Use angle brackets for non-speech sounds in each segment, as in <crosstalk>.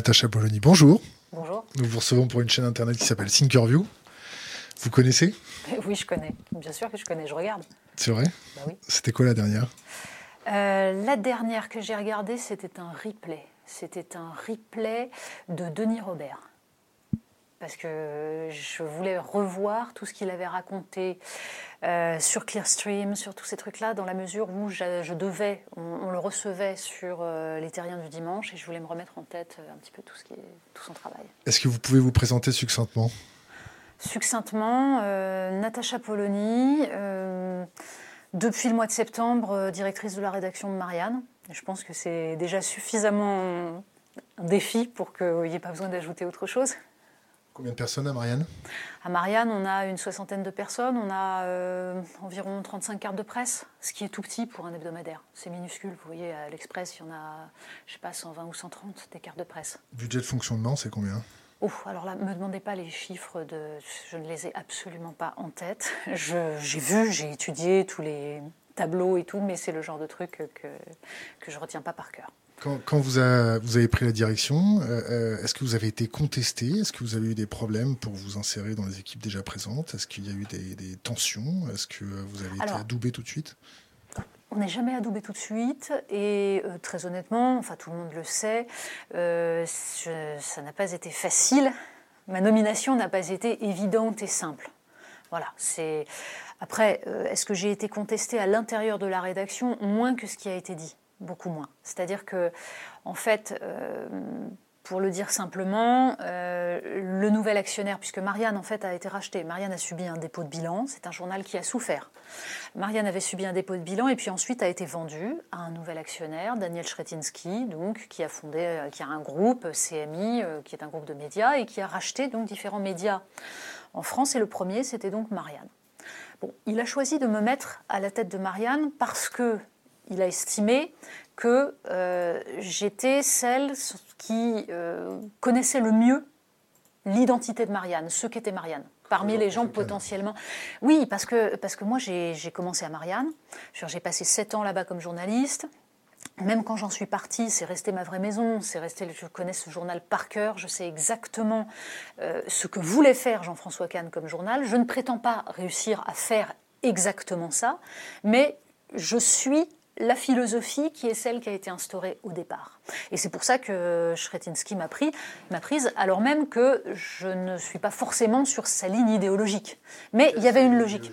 Natacha Polony, bonjour. Bonjour. Nous vous recevons pour une chaîne internet qui s'appelle Thinkerview. Vous connaissez? <laughs> Oui, je connais. Bien sûr que je connais, je regarde. C'est vrai? Bah oui. C'était quoi la dernière? Euh, la dernière que j'ai regardée, c'était un replay. C'était un replay de Denis Robert. Parce que je voulais revoir tout ce qu'il avait raconté euh, sur Clearstream, sur tous ces trucs-là, dans la mesure où je, je devais, on, on le recevait sur euh, les terriens du dimanche, et je voulais me remettre en tête euh, un petit peu tout, ce qui est, tout son travail. Est-ce que vous pouvez vous présenter succinctement? Succinctement, euh, Natacha Polony, depuis le mois de septembre, directrice de la rédaction de Marianne. Je pense que c'est déjà suffisamment un défi pour qu'il n'y ait pas besoin d'ajouter autre chose. Combien de personnes à Marianne? À Marianne, on a une soixantaine de personnes, on a euh, environ 35 cartes de presse, ce qui est tout petit pour un hebdomadaire. C'est minuscule, vous voyez, à l'Express, il y en a, je sais pas, 120 ou 130 des cartes de presse. Budget de fonctionnement, c'est combien? Oh, alors là, me demandez pas les chiffres de. Je ne les ai absolument pas en tête. <laughs> Je- J'ai vu, j'ai étudié tous les tableaux et tout, mais c'est le genre de truc que, que je retiens pas par cœur. Quand, quand vous, a- vous avez pris la direction, euh, euh, est-ce que vous avez été contesté? Est-ce que vous avez eu des problèmes pour vous insérer dans les équipes déjà présentes? Est-ce qu'il y a eu des, des tensions? Est-ce que vous avez été adoubé tout de suite? On n'est jamais adoubé tout de suite et euh, très honnêtement, enfin tout le monde le sait, euh, je- ça n'a pas été facile. Ma nomination n'a pas été évidente et simple. Voilà, c'est. Après, est-ce que j'ai été contestée à l'intérieur de la rédaction? Moins que ce qui a été dit Beaucoup moins. C'est-à-dire que, en fait, euh, pour le dire simplement, euh, le nouvel actionnaire, puisque Marianne en fait a été rachetée, Marianne a subi un dépôt de bilan, c'est un journal qui a souffert. Marianne avait subi un dépôt de bilan et puis ensuite a été vendue à un nouvel actionnaire, Daniel Schretinsky, donc qui a fondé, euh, qui a un groupe CMI, qui est un groupe de médias et qui a racheté donc différents médias en France. Et le premier, c'était donc Marianne. Bon, il a choisi de me mettre à la tête de Marianne parce que il a estimé que euh, j'étais celle qui euh, connaissait le mieux l'identité de Marianne, ce qu'était Marianne. Parmi les gens potentiellement. Oui, parce que, parce que moi, j'ai commencé à Marianne. J'ai passé sept ans là-bas comme journaliste. Même quand j'en suis partie, c'est resté ma vraie maison. C'est resté. Je connais ce journal par cœur. Je sais exactement euh, ce que voulait faire Jean-François Kahn comme journal. Je ne prétends pas réussir à faire exactement ça, mais je suis la philosophie qui est celle qui a été instaurée au départ. Et c'est pour ça que Schretinsky m'a pris, prise, alors même que je ne suis pas forcément sur sa ligne idéologique. Mais il y avait une logique.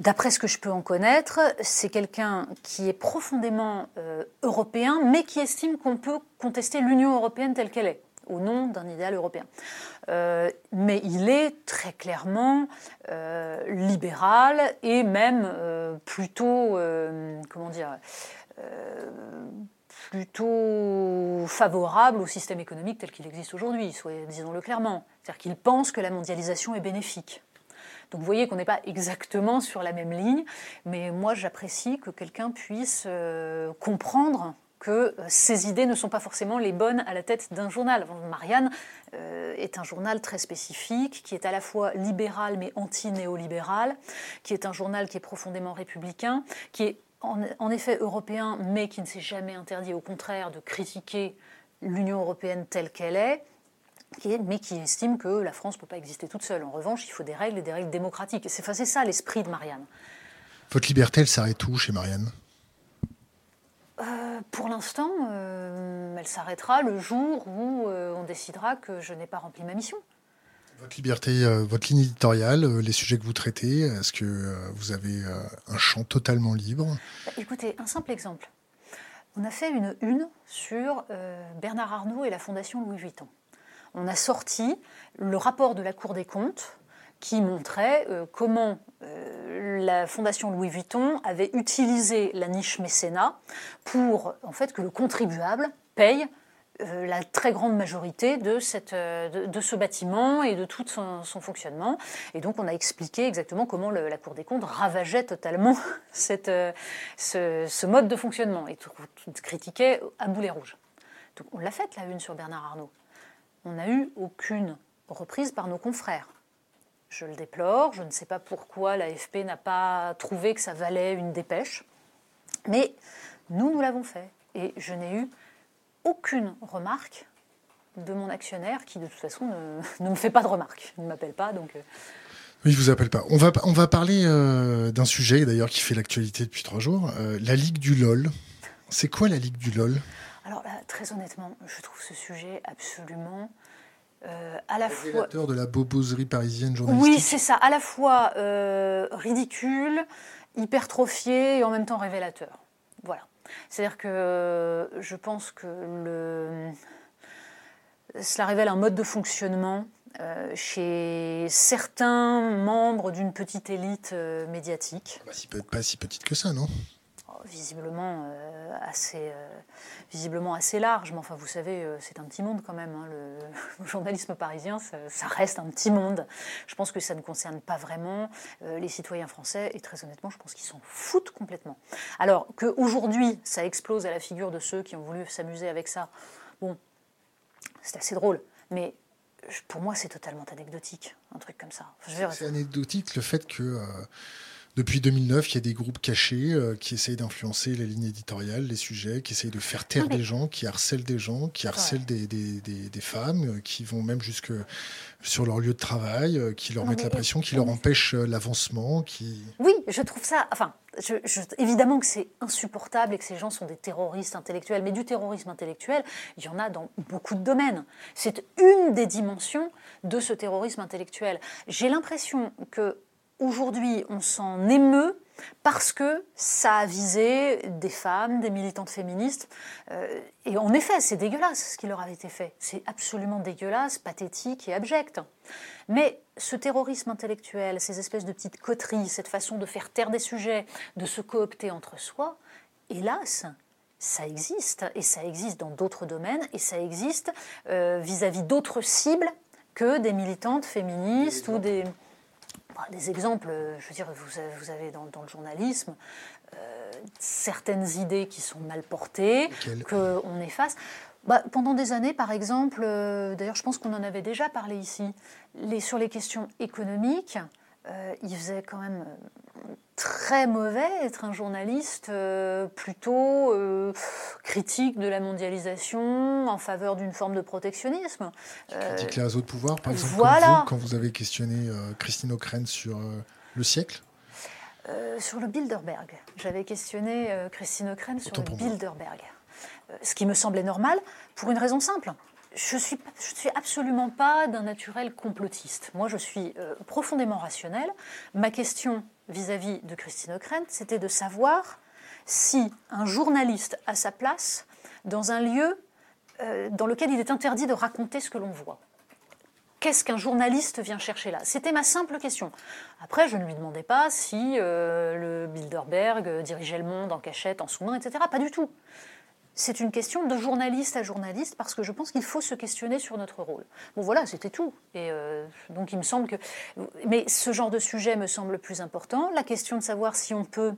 D'après ce que je peux en connaître, c'est quelqu'un qui est profondément euh, européen, mais qui estime qu'on peut contester l'Union européenne telle qu'elle est, au nom d'un idéal européen. Euh, mais il est très clairement euh, libéral et même euh, plutôt, comment dire, plutôt favorable au système économique tel qu'il existe aujourd'hui, disons-le clairement. C'est-à-dire qu'il pense que la mondialisation est bénéfique. Donc vous voyez qu'on n'est pas exactement sur la même ligne, mais moi j'apprécie que quelqu'un puisse comprendre que euh, ces idées ne sont pas forcément les bonnes à la tête d'un journal. Marianne euh, est un journal très spécifique, qui est à la fois libéral mais anti-néolibéral, qui est un journal qui est profondément républicain, qui est en, en effet européen mais qui ne s'est jamais interdit au contraire de critiquer l'Union européenne telle qu'elle est, mais qui estime que la France ne peut pas exister toute seule. En revanche, il faut des règles et des règles démocratiques. C'est ça l'esprit de Marianne. Votre liberté, elle s'arrête où chez Marianne? Euh, pour l'instant, euh, elle s'arrêtera le jour où euh, on décidera que je n'ai pas rempli ma mission. Votre liberté, votre ligne éditoriale, les sujets que vous traitez, est-ce que vous avez un champ totalement libre? Bah, écoutez, un simple exemple. On a fait une une sur Bernard Arnault et la Fondation Louis Vuitton. On a sorti le rapport de la Cour des comptes qui montrait comment la Fondation Louis Vuitton avait utilisé la niche mécénat pour en fait que le contribuable paye euh, la très grande majorité de, cette, euh, de, ce bâtiment et de tout son, fonctionnement. Et donc on a expliqué exactement comment la Cour des comptes ravageait totalement <laughs> cette, euh, ce, mode de fonctionnement et tout, critiquait à boulet rouge. Donc on l'a faite la une sur Bernard Arnault. On n'a eu aucune reprise par nos confrères. Je le déplore, je ne sais pas pourquoi l'AFP n'a pas trouvé que ça valait une dépêche, mais nous, nous l'avons fait. Et je n'ai eu aucune remarque de mon actionnaire qui de toute façon ne, <laughs> me fait pas de remarques. Il ne m'appelle pas donc. Euh. Oui, je vous appelle pas. On va, on va parler euh, d'un sujet d'ailleurs qui fait l'actualité depuis trois jours, euh, la Ligue du LOL. C'est quoi la Ligue du LOL? Alors très honnêtement, je trouve ce sujet absolument à la fois de la boboserie parisienne journalistique. Oui, c'est ça, à la fois ridicule, hypertrophié et en même temps révélateur. Voilà. C'est-à-dire que je pense que le... cela révèle un mode de fonctionnement euh, chez certains membres d'une petite élite euh, médiatique. Bah, pas si petite que ça, non? Visiblement euh, assez, euh, visiblement assez large. Mais enfin, vous savez, euh, c'est un petit monde quand même. Hein, le, <laughs> journalisme parisien, ça, reste un petit monde. Je pense que ça ne concerne pas vraiment les citoyens français. Et très honnêtement, je pense qu'ils s'en foutent complètement. Alors qu'aujourd'hui, ça explose à la figure de ceux qui ont voulu s'amuser avec ça. Bon, c'est assez drôle. Mais pour moi, c'est totalement anecdotique, un truc comme ça. C'est anecdotique le fait que depuis 2009, il y a des groupes cachés euh, qui essayent d'influencer les lignes éditoriales, les sujets, qui essayent de faire taire des gens, qui harcèlent des gens, qui harcèlent des, des, des, femmes, euh, qui vont même jusque sur leur lieu de travail, euh, qui leur mettent la pression, qui leur empêchent l'avancement. Qui... Oui, je trouve ça. Enfin, je, évidemment que c'est insupportable et que ces gens sont des terroristes intellectuels, mais du terrorisme intellectuel, il y en a dans beaucoup de domaines. C'est une des dimensions de ce terrorisme intellectuel. J'ai l'impression que Aujourd'hui, on s'en émeut parce que ça a visé des femmes, des militantes féministes. Euh, et en effet, c'est dégueulasse ce qui leur avait été fait. C'est absolument dégueulasse, pathétique et abject. Mais ce terrorisme intellectuel, ces espèces de petites coteries, cette façon de faire taire des sujets, de se coopter entre soi, hélas, ça existe. Et ça existe dans d'autres domaines, et ça existe euh, vis-à-vis d'autres cibles que des militantes féministes ou des des exemples, je veux dire, vous, avez dans, le journalisme euh, certaines idées qui sont mal portées, qu'on efface. Bah, pendant des années, par exemple, euh, d'ailleurs, je pense qu'on en avait déjà parlé ici, les, sur les questions économiques, euh, il faisait quand même très mauvais être un journaliste euh, plutôt euh, critique de la mondialisation en faveur d'une forme de protectionnisme. Critique les réseaux de pouvoir, par exemple, voilà. quand vous avez questionné Christine O'Krent sur le siècle Sur le Bilderberg. J'avais questionné Christine O'Krent sur le Bilderberg. ce qui me semblait normal pour une raison simple je ne suis, absolument pas d'un naturel complotiste. Moi, je suis euh, profondément rationnel. Ma question vis-à-vis de Christine O'Krent, c'était de savoir si un journaliste a sa place dans un lieu euh, dans lequel il est interdit de raconter ce que l'on voit. Qu'est-ce qu'un journaliste vient chercher là? C'était ma simple question. Après, je ne lui demandais pas si euh, le Bilderberg dirigeait le monde en cachette, en sous-main, etc. Pas du tout c'est une question de journaliste à journaliste parce que je pense qu'il faut se questionner sur notre rôle. Bon voilà, c'était tout. Et euh, donc il me semble que, mais ce genre de sujet me semble plus important. La question de savoir si on peut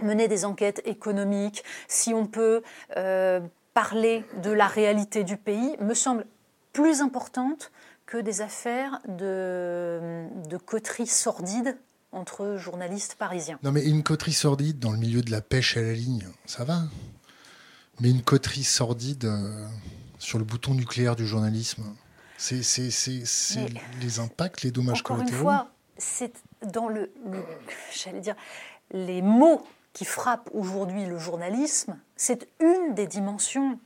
mener des enquêtes économiques, si on peut euh, parler de la réalité du pays, me semble plus importante que des affaires de, de coterie sordide entre journalistes parisiens. Non mais une coterie sordide dans le milieu de la pêche à la ligne, ça va mais une coterie sordide euh, sur le bouton nucléaire du journalisme, c'est les impacts, les dommages encore collatéraux. Une fois, c'est dans le, j'allais dire, les mots qui frappent aujourd'hui le journalisme, c'est une des dimensions.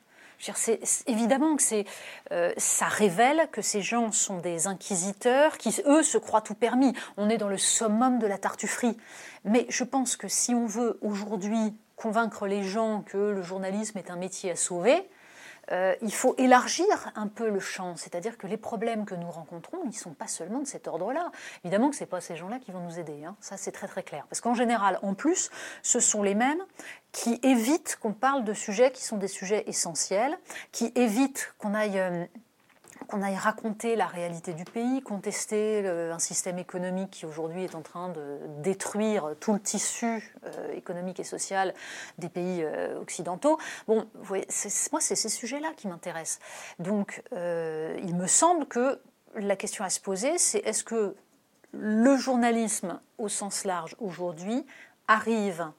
C'est évidemment que c'est, euh, ça révèle que ces gens sont des inquisiteurs qui, eux, se croient tout permis. On est dans le summum de la tartufferie. Mais je pense que si on veut aujourd'hui convaincre les gens que le journalisme est un métier à sauver, euh, il faut élargir un peu le champ, c'est-à-dire que les problèmes que nous rencontrons, ils ne sont pas seulement de cet ordre-là. Évidemment que ce n'est pas ces gens-là qui vont nous aider, hein. ça c'est très très clair. Parce qu'en général, en plus, ce sont les mêmes qui évitent qu'on parle de sujets qui sont des sujets essentiels, qui évitent qu'on aille... Euh, qu'on aille raconter la réalité du pays, contester un système économique qui aujourd'hui est en train de détruire tout le tissu euh, économique et social des pays euh, occidentaux. Bon, moi, c'est ces sujets-là qui m'intéressent. Donc, euh, il me semble que la question à se poser, c'est est-ce que le journalisme au sens large aujourd'hui arrive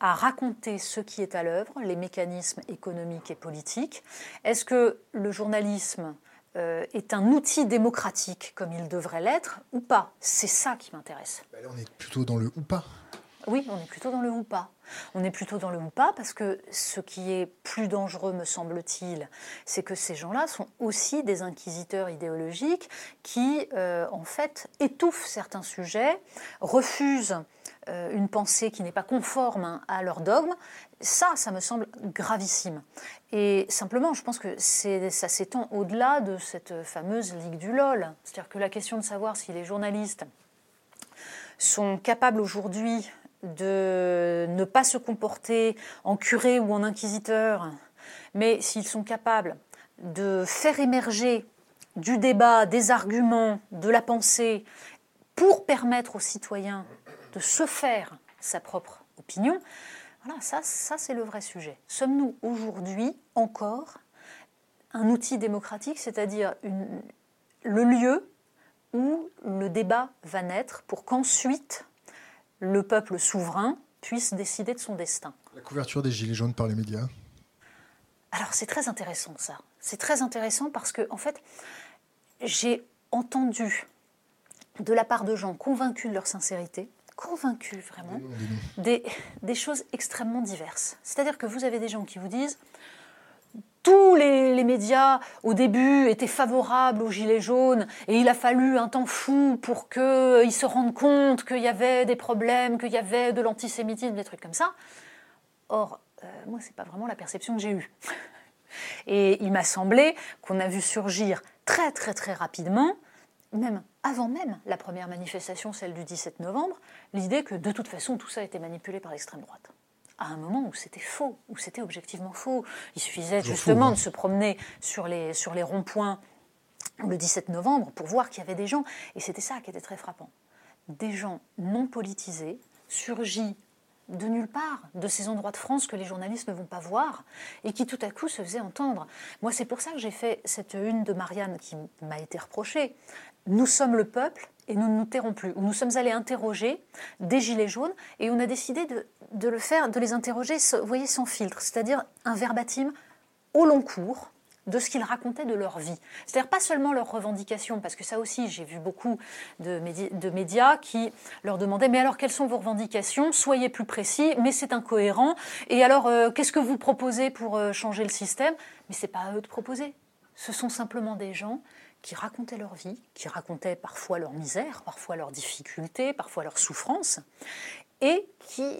à raconter ce qui est à l'œuvre, les mécanismes économiques et politiques? Est-ce que le journalisme euh, est un outil démocratique comme il devrait l'être ou pas C'est ça qui m'intéresse. Bah on est plutôt dans le ou pas. Oui, on est plutôt dans le ou pas. On est plutôt dans le ou pas parce que ce qui est plus dangereux, me semble-t-il, c'est que ces gens-là sont aussi des inquisiteurs idéologiques qui, euh, en fait, étouffent certains sujets, refusent euh, une pensée qui n'est pas conforme à leur dogme, ça, ça me semble gravissime. Et simplement, je pense que ça s'étend au-delà de cette fameuse Ligue du LOL. C'est-à-dire que la question de savoir si les journalistes sont capables aujourd'hui de ne pas se comporter en curé ou en inquisiteur, mais s'ils sont capables de faire émerger du débat, des arguments, de la pensée, pour permettre aux citoyens de se faire sa propre opinion, voilà, ça, ça c'est le vrai sujet. Sommes-nous aujourd'hui encore un outil démocratique, c'est-à-dire le lieu où le débat va naître pour qu'ensuite le peuple souverain puisse décider de son destin? La couverture des Gilets jaunes par les médias Alors c'est très intéressant ça. C'est très intéressant parce que, en fait, j'ai entendu de la part de gens convaincus de leur sincérité, convaincus vraiment des, des choses extrêmement diverses. C'est-à-dire que vous avez des gens qui vous disent tous les, médias au début étaient favorables aux Gilets jaunes et il a fallu un temps fou pour qu'ils se rendent compte qu'il y avait des problèmes, qu'il y avait de l'antisémitisme, des trucs comme ça. Or, euh, moi, ce n'est pas vraiment la perception que j'ai eue. Et il m'a semblé qu'on a vu surgir très très très rapidement même avant même la première manifestation, celle du 17 novembre, l'idée que de toute façon tout ça était manipulé par l'extrême droite. À un moment où c'était faux, où c'était objectivement faux. Il suffisait justement hein. de se promener sur les, sur les ronds-points le 17 novembre pour voir qu'il y avait des gens, et c'était ça qui était très frappant, des gens non politisés, surgis de nulle part, de ces endroits de France que les journalistes ne vont pas voir, et qui tout à coup se faisaient entendre. Moi, c'est pour ça que j'ai fait cette une de Marianne qui m'a été reprochée nous sommes le peuple et nous ne nous tairons plus. Nous sommes allés interroger des gilets jaunes et on a décidé de, le faire, de les interroger, voyez, sans filtre, c'est-à-dire un verbatim au long cours de ce qu'ils racontaient de leur vie. C'est-à-dire pas seulement leurs revendications, parce que ça aussi, j'ai vu beaucoup de, médias qui leur demandaient, mais alors quelles sont vos revendications? Soyez plus précis, mais c'est incohérent. Et alors, euh, qu'est-ce que vous proposez pour euh, changer le système? Mais c'est pas à eux de proposer. Ce sont simplement des gens qui racontaient leur vie, qui racontaient parfois leur misère, parfois leurs difficultés, parfois leurs souffrances, et qui,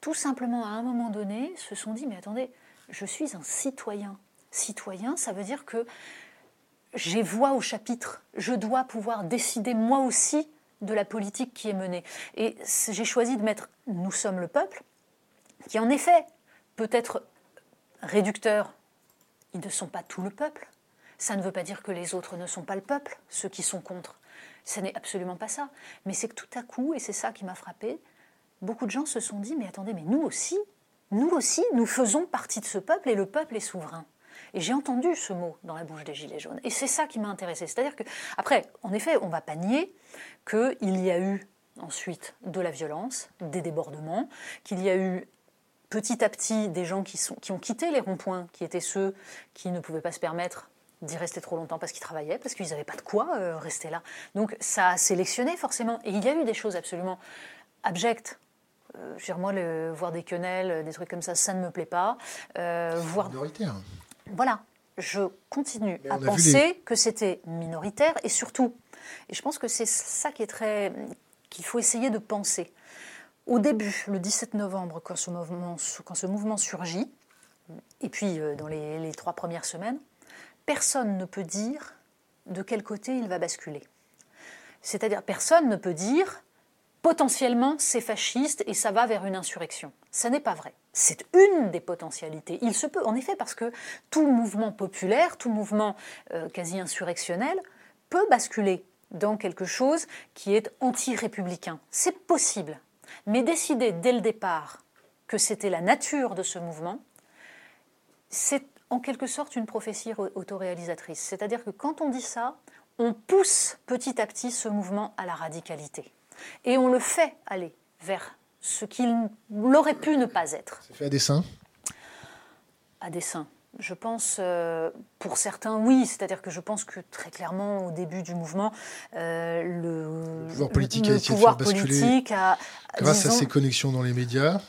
tout simplement, à un moment donné, se sont dit, mais attendez, je suis un citoyen. Citoyen, ça veut dire que j'ai voix au chapitre, je dois pouvoir décider moi aussi de la politique qui est menée. Et j'ai choisi de mettre Nous sommes le peuple, qui en effet peut être réducteur. Ils ne sont pas tout le peuple, ça ne veut pas dire que les autres ne sont pas le peuple, ceux qui sont contre. Ce n'est absolument pas ça. Mais c'est que tout à coup, et c'est ça qui m'a frappé, beaucoup de gens se sont dit, mais attendez, mais nous aussi, nous aussi, nous faisons partie de ce peuple et le peuple est souverain. Et j'ai entendu ce mot dans la bouche des Gilets jaunes. Et c'est ça qui m'a intéressé. C'est-à-dire que, après, en effet, on ne va pas nier qu'il y a eu ensuite de la violence, des débordements, qu'il y a eu petit à petit des gens qui, qui ont quitté les ronds-points, qui étaient ceux qui ne pouvaient pas se permettre d'y rester trop longtemps parce qu'ils travaillaient, parce qu'ils n'avaient pas de quoi euh, rester là. Donc ça a sélectionné forcément. Et il y a eu des choses absolument abjectes. Euh, moi, le, voir des quenelles, des trucs comme ça, ça ne me plaît pas. Euh, voir... Minoritaire. Voilà. Je continue à penser que c'était minoritaire et surtout, et je pense que c'est ça qui est très, qu'il faut essayer de penser. Au début, le 17 novembre, quand ce mouvement, quand ce mouvement surgit, et puis dans les, les trois premières semaines, personne ne peut dire de quel côté il va basculer. C'est-à-dire, personne ne peut dire potentiellement c'est fasciste et ça va vers une insurrection. Ça n'est pas vrai. C'est une des potentialités. Il se peut, en effet, parce que tout mouvement populaire, tout mouvement euh, quasi insurrectionnel peut basculer dans quelque chose qui est anti-républicain. C'est possible. Mais décider dès le départ que c'était la nature de ce mouvement, c'est en quelque sorte une prophétie autoréalisatrice. C'est-à-dire que quand on dit ça, on pousse petit à petit ce mouvement à la radicalité. Et on le fait aller vers ce qu'il aurait pu ne pas être. C'est fait à dessein À dessein. Je pense, euh, pour certains, oui. C'est-à-dire que je pense que très clairement, au début du mouvement, euh, le, pouvoir politique, a, pouvoir politique a, grâce à ses connexions dans les médias,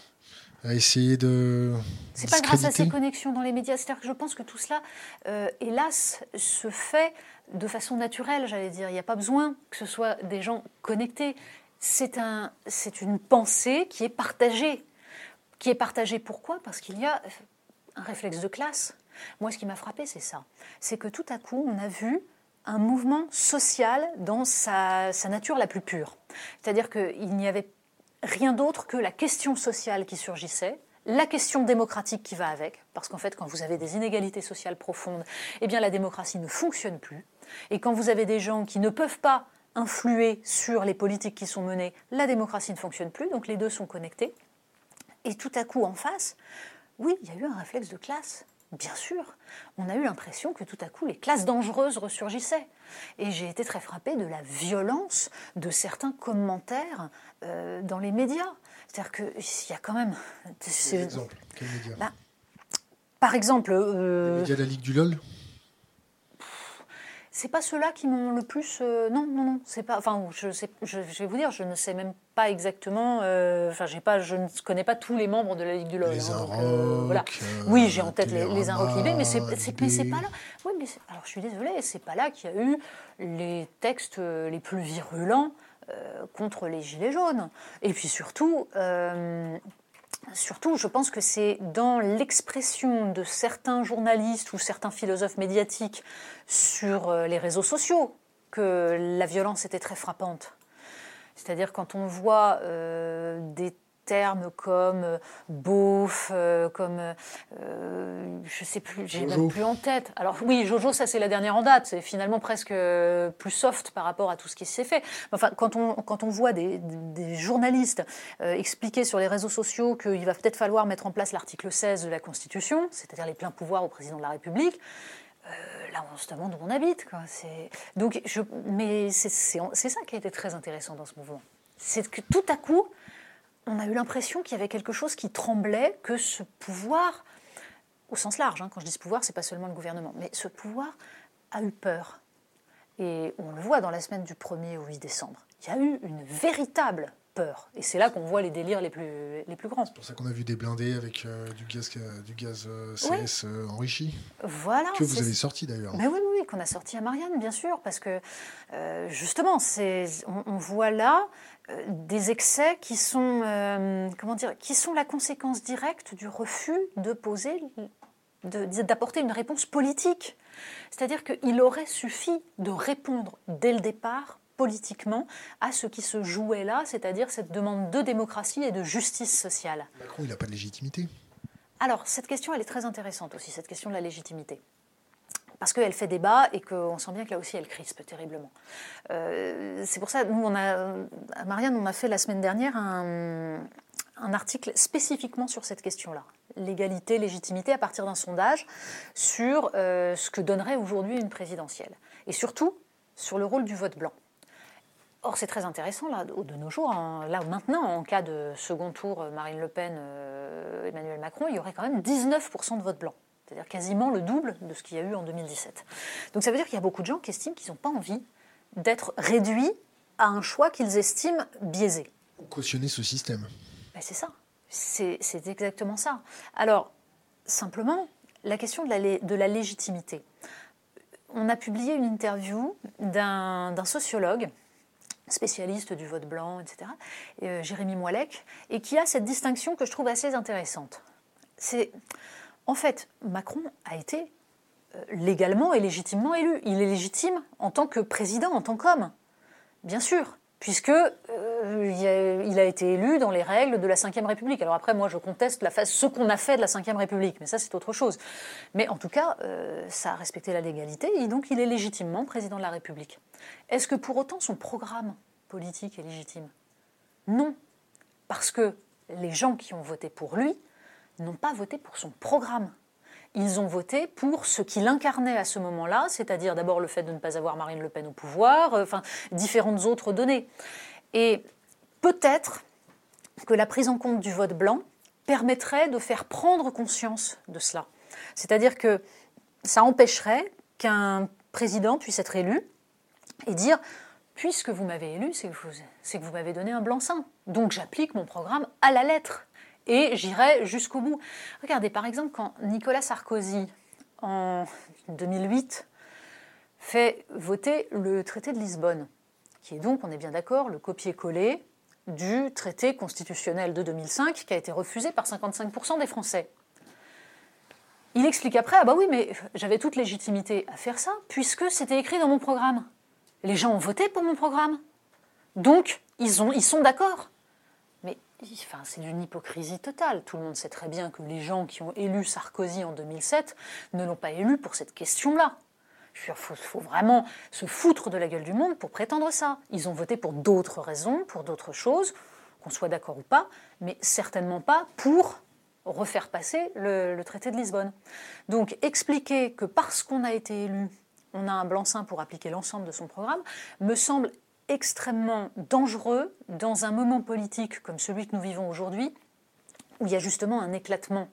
a essayé de. C'est pas grâce à ses connexions dans les médias. C'est-à-dire que je pense que tout cela, euh, hélas, se fait de façon naturelle, j'allais dire. Il n'y a pas besoin que ce soit des gens connectés. C'est un, une pensée qui est partagée. Qui est partagée pourquoi? Parce qu'il y a un réflexe de classe. Moi, ce qui m'a frappé, c'est ça. C'est que tout à coup, on a vu un mouvement social dans sa, sa nature la plus pure. C'est-à-dire qu'il n'y avait rien d'autre que la question sociale qui surgissait, la question démocratique qui va avec, parce qu'en fait, quand vous avez des inégalités sociales profondes, eh bien, la démocratie ne fonctionne plus. Et quand vous avez des gens qui ne peuvent pas influer sur les politiques qui sont menées, la démocratie ne fonctionne plus, donc les deux sont connectés. Et tout à coup, en face, oui, il y a eu un réflexe de classe, bien sûr. On a eu l'impression que tout à coup, les classes dangereuses ressurgissaient. Et j'ai été très frappée de la violence de certains commentaires euh, dans les médias. C'est-à-dire qu'il y a quand même... Quel exemple Quel média bah, Par exemple... Euh, les médias de la Ligue du LOL? C'est pas ceux-là qui m'ont le plus. Euh, non, non, non, c'est pas. Enfin, je, sais, je, vais vous dire, je ne sais même pas exactement. Euh, enfin, j'ai pas, je ne connais pas tous les membres de la Ligue du LOL. Les hein, euh, voilà. Oui, j'ai en tête les, les libés, mais c'est, c'est pas là. Oui, mais alors je suis désolée, c'est pas là qu'il y a eu les textes les plus virulents contre les gilets jaunes. Et puis surtout, Surtout, je pense que c'est dans l'expression de certains journalistes ou certains philosophes médiatiques sur euh, les réseaux sociaux que la violence était très frappante. C'est-à-dire quand on voit euh, des termes comme euh, beauf, euh, comme euh, je sais plus, j'ai même plus en tête. Alors oui, Jojo, ça c'est la dernière en date, c'est finalement presque plus soft par rapport à tout ce qui s'est fait. Enfin, quand on, quand on voit des, des journalistes expliquer sur les réseaux sociaux qu'il va peut-être falloir mettre en place l'article 16 de la Constitution, c'est-à-dire les pleins pouvoirs au président de la République, là, on se demande où on habite. Quoi. Donc, je, mais c'est ça qui a été très intéressant dans ce mouvement. C'est que tout à coup, on a eu l'impression qu'il y avait quelque chose qui tremblait, que ce pouvoir, au sens large, hein, quand je dis ce pouvoir, c'est pas seulement le gouvernement, mais ce pouvoir a eu peur. Et on le voit dans la semaine du 1er au 8 décembre. Il y a eu une véritable peur. Et c'est là qu'on voit les délires les plus, les plus grands. C'est pour ça qu'on a vu des blindés avec euh, du gaz, euh, du gaz euh, CS enrichi. Voilà. Que vous avez sorti d'ailleurs. Mais oui, oui, qu'on a sorti à Marianne, bien sûr, parce que justement, on, on, voit là des excès qui sont, comment dire, qui sont la conséquence directe du refus de poser d'apporter une réponse politique. C'est-à-dire qu'il aurait suffi de répondre dès le départ politiquement à ce qui se jouait là, c'est-à-dire cette demande de démocratie et de justice sociale. Macron, il n'a pas de légitimité Alors, cette question, elle est très intéressante aussi, cette question de la légitimité parce qu'elle fait débat et qu'on sent bien que là aussi elle crispe terriblement. Euh, c'est pour ça, nous, on a, à Marianne, on a fait la semaine dernière un, article spécifiquement sur cette question-là, l'égalité, légitimité, à partir d'un sondage sur euh, ce que donnerait aujourd'hui une présidentielle. Et surtout sur le rôle du vote blanc. Or, c'est très intéressant, là, de nos jours, hein. là maintenant, en cas de second tour euh, Marine Le Pen, euh, Emmanuel Macron, il y aurait quand même 19% de vote blanc, c'est-à-dire quasiment le double de ce qu'il y a eu en 2017. Donc ça veut dire qu'il y a beaucoup de gens qui estiment qu'ils n'ont pas envie d'être réduits à un choix qu'ils estiment biaisé. Cautionner ce système. Ben, c'est ça, c'est exactement ça. Alors, simplement, la question de la, de la légitimité. On a publié une interview d'un sociologue spécialiste du vote blanc, etc., euh, Jérémy Moilec, et qui a cette distinction que je trouve assez intéressante. C'est, En fait, Macron a été euh, légalement et légitimement élu. Il est légitime en tant que président, en tant qu'homme, bien sûr, puisque euh, il a été élu dans les règles de la Ve République. Alors après, moi, je conteste ce qu'on a fait de la Ve République, mais ça, c'est autre chose. Mais en tout cas, euh, ça a respecté la légalité, et donc il est légitimement président de la République. Est-ce que pour autant son programme politique est légitime? Non, parce que les gens qui ont voté pour lui n'ont pas voté pour son programme ils ont voté pour ce qu'il incarnait à ce moment-là, c'est-à-dire d'abord le fait de ne pas avoir Marine Le Pen au pouvoir, euh, enfin différentes autres données. Et peut-être que la prise en compte du vote blanc permettrait de faire prendre conscience de cela. C'est-à-dire que ça empêcherait qu'un président puisse être élu et dire puisque vous m'avez élu, c'est que vous m'avez donné un blanc-seing. Donc j'applique mon programme à la lettre et j'irai jusqu'au bout. Regardez, par exemple, quand Nicolas Sarkozy, en 2008, fait voter le traité de Lisbonne, qui est donc, on est bien d'accord, le copier-coller du traité constitutionnel de 2005 qui a été refusé par 55% des Français. Il explique après, ah bah oui, mais j'avais toute légitimité à faire ça, puisque c'était écrit dans mon programme. Les gens ont voté pour mon programme. Donc, ils, ils sont d'accord c'est d'une hypocrisie totale. Tout le monde sait très bien que les gens qui ont élu Sarkozy en 2007 ne l'ont pas élu pour cette question-là. Il faut, vraiment se foutre de la gueule du monde pour prétendre ça. Ils ont voté pour d'autres raisons, pour d'autres choses, qu'on soit d'accord ou pas, mais certainement pas pour refaire passer le, traité de Lisbonne. Donc expliquer que parce qu'on a été élu, on a un blanc-seing pour appliquer l'ensemble de son programme, me semble extrêmement dangereux dans un moment politique comme celui que nous vivons aujourd'hui, où il y a justement un éclatement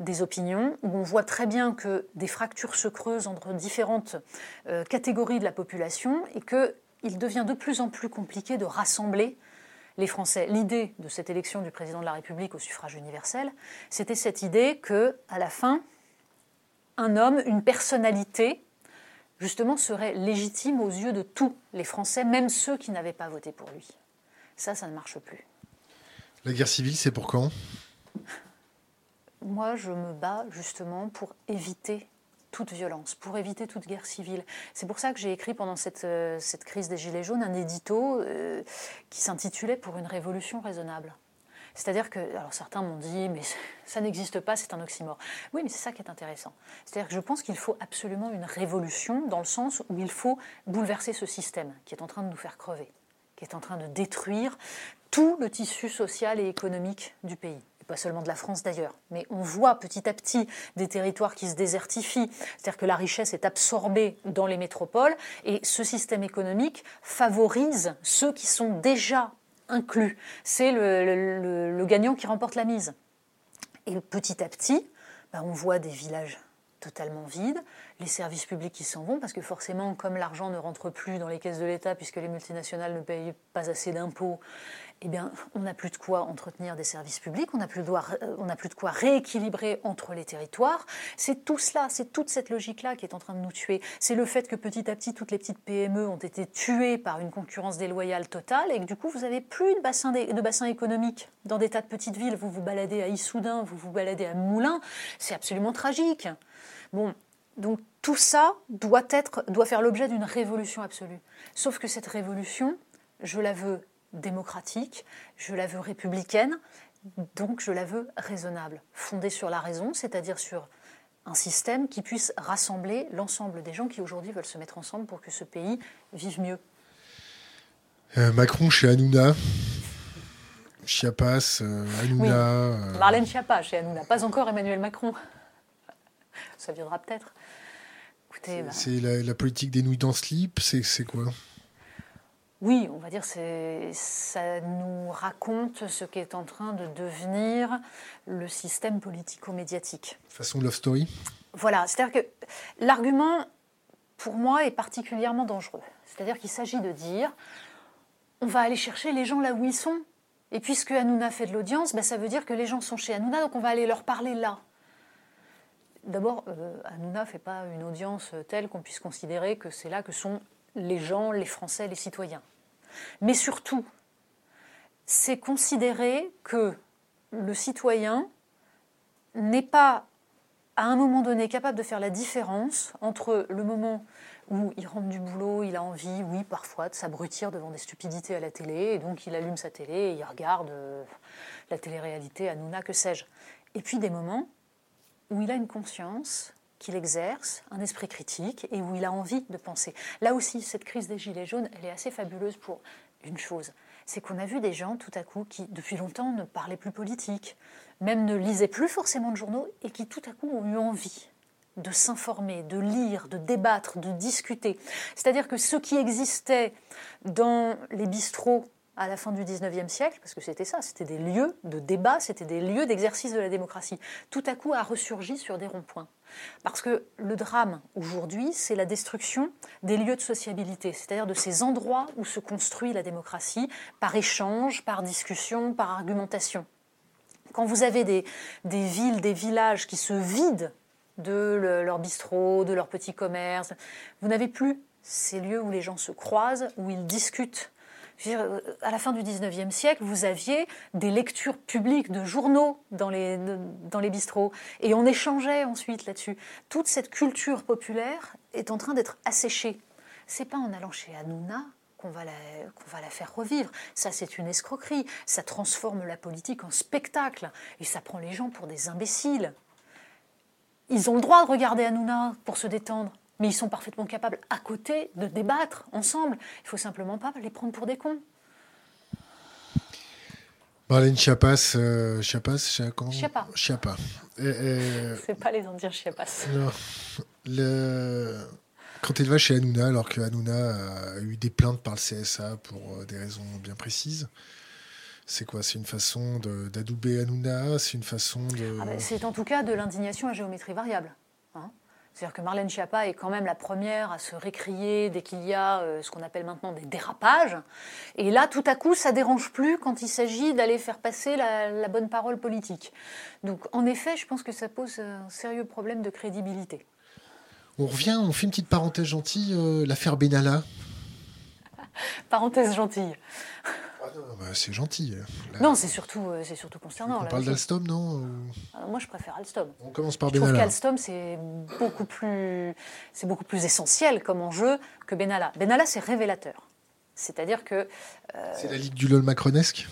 des opinions, où on voit très bien que des fractures se creusent entre différentes euh, catégories de la population et qu'il devient de plus en plus compliqué de rassembler les Français. L'idée de cette élection du président de la République au suffrage universel, c'était cette idée que, à la fin, un homme, une personnalité, justement, serait légitime aux yeux de tous les Français, même ceux qui n'avaient pas voté pour lui. Ça, ça ne marche plus. La guerre civile, c'est pour quand? Moi, je me bats justement pour éviter toute violence, pour éviter toute guerre civile. C'est pour ça que j'ai écrit pendant cette, euh, cette, crise des Gilets jaunes un édito euh, qui s'intitulait Pour une révolution raisonnable. C'est-à-dire que, alors certains m'ont dit, mais <laughs> ça n'existe pas, c'est un oxymore. Oui, mais c'est ça qui est intéressant. C'est-à-dire que je pense qu'il faut absolument une révolution dans le sens où il faut bouleverser ce système qui est en train de nous faire crever, qui est en train de détruire tout le tissu social et économique du pays pas seulement de la France d'ailleurs, mais on voit petit à petit des territoires qui se désertifient, c'est-à-dire que la richesse est absorbée dans les métropoles, et ce système économique favorise ceux qui sont déjà inclus. C'est le, gagnant qui remporte la mise. Et petit à petit, bah, on voit des villages totalement vides, les services publics qui s'en vont, parce que forcément, comme l'argent ne rentre plus dans les caisses de l'État, puisque les multinationales ne payent pas assez d'impôts, eh bien, on n'a plus de quoi entretenir des services publics, on n'a plus, euh, plus, de quoi rééquilibrer entre les territoires. C'est tout cela, c'est toute cette logique-là qui est en train de nous tuer. C'est le fait que petit à petit, toutes les petites PME ont été tuées par une concurrence déloyale totale et que du coup, vous n'avez plus de bassin, de bassin économique dans des tas de petites villes. Vous vous baladez à Issoudun, vous vous baladez à Moulins, c'est absolument tragique. Bon, donc tout ça doit, être, doit faire l'objet d'une révolution absolue. Sauf que cette révolution, je la veux démocratique, je la veux républicaine, donc je la veux raisonnable, fondée sur la raison, c'est-à-dire sur un système qui puisse rassembler l'ensemble des gens qui aujourd'hui veulent se mettre ensemble pour que ce pays vive mieux. Euh, Macron chez Hanouna. Chiapas, euh, Hanouna. Euh, Marlène Schiappa chez Hanouna, pas encore Emmanuel Macron. Ça viendra peut-être. C'est bah. la, politique des nouilles dans slip, c'est quoi? Oui, on va dire que ça nous raconte ce qu'est en train de devenir le système politico-médiatique. Façon love story Voilà, c'est-à-dire que l'argument, pour moi, est particulièrement dangereux. C'est-à-dire qu'il s'agit de dire, on va aller chercher les gens là où ils sont. Et puisque Hanouna fait de l'audience, ben ça veut dire que les gens sont chez Hanouna, donc on va aller leur parler là. D'abord, euh, Hanouna ne fait pas une audience telle qu'on puisse considérer que c'est là que sont les gens, les Français, les citoyens. Mais surtout, c'est considérer que le citoyen n'est pas à un moment donné capable de faire la différence entre le moment où il rentre du boulot, il a envie, oui, parfois, de s'abrutir devant des stupidités à la télé, et donc il allume sa télé et il regarde euh, la télé-réalité, Hanouna, que sais-je. Et puis des moments où il a une conscience qu'il exerce, un esprit critique, et où il a envie de penser. Là aussi, cette crise des Gilets jaunes, elle est assez fabuleuse pour une chose, c'est qu'on a vu des gens tout à coup qui, depuis longtemps, ne parlaient plus politique, même ne lisaient plus forcément de journaux, et qui tout à coup ont eu envie de s'informer, de lire, de débattre, de discuter. C'est-à-dire que ce qui existait dans les bistrots à la fin du 19e siècle, parce que c'était ça, c'était des lieux de débat, c'était des lieux d'exercice de la démocratie, tout à coup a ressurgi sur des ronds-points. Parce que le drame aujourd'hui, c'est la destruction des lieux de sociabilité, c'est-à-dire de ces endroits où se construit la démocratie par échange, par discussion, par argumentation. Quand vous avez des, villes, des villages qui se vident de leur bistrot, de leur petit commerce. Vous n'avez plus ces lieux où les gens se croisent, où ils discutent. Euh, à la fin du 19e siècle, vous aviez des lectures publiques de journaux dans les, dans bistrots, et on échangeait ensuite là-dessus. Toute cette culture populaire est en train d'être asséchée. C'est pas en allant chez Hanouna qu'on va, la, qu'on va la faire revivre. Ça, c'est une escroquerie. Ça transforme la politique en spectacle, et ça prend les gens pour des imbéciles. Ils ont le droit de regarder Hanouna pour se détendre, mais ils sont parfaitement capables, à côté, de débattre ensemble. Il faut simplement pas les prendre pour des cons. Marlène Chiapas, euh, Chiapas, Chiapas. Chiapas. Chiapas. C'est pas les Indiens Chiapas. Non. Le... Quand elle va chez Hanouna, alors que Hanouna a eu des plaintes par le CSA pour euh, des raisons bien précises, c'est quoi? C'est une façon d'adouber Hanouna? C'est une façon de... Ah ben, c'est en tout cas de l'indignation à géométrie variable. C'est-à-dire que Marlène Schiappa est quand même la première à se récrier dès qu'il y a euh, ce qu'on appelle maintenant des dérapages. Et là, tout à coup, ça dérange plus quand il s'agit d'aller faire passer la, bonne parole politique. Donc, en effet, je pense que ça pose un sérieux problème de crédibilité. On revient, on fait une petite parenthèse gentille, euh, l'affaire Benalla. <laughs> parenthèse gentille. Ah bah, c'est gentil. Non, c'est surtout, euh, c'est surtout concernant. On parle d'Alstom, non ah, Moi, je préfère Alstom. On commence par je Benalla. Je trouve qu'Alstom, c'est beaucoup, plus, c'est beaucoup plus essentiel comme enjeu que Benalla. Benalla, c'est révélateur. C'est-à-dire que... Euh, c'est la ligue du LOL macronesque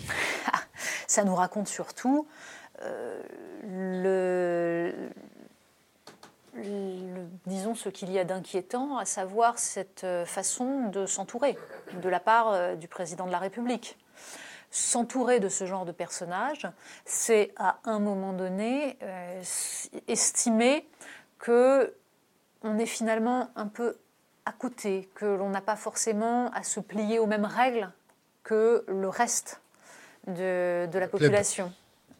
<laughs> Ça nous raconte surtout euh, le, disons ce qu'il y a d'inquiétant, à savoir cette façon de s'entourer de la part du président de la République s'entourer de ce genre de personnages, c'est à un moment donné euh, estimer que on est finalement un peu à côté, que l'on n'a pas forcément à se plier aux mêmes règles que le reste de, la population.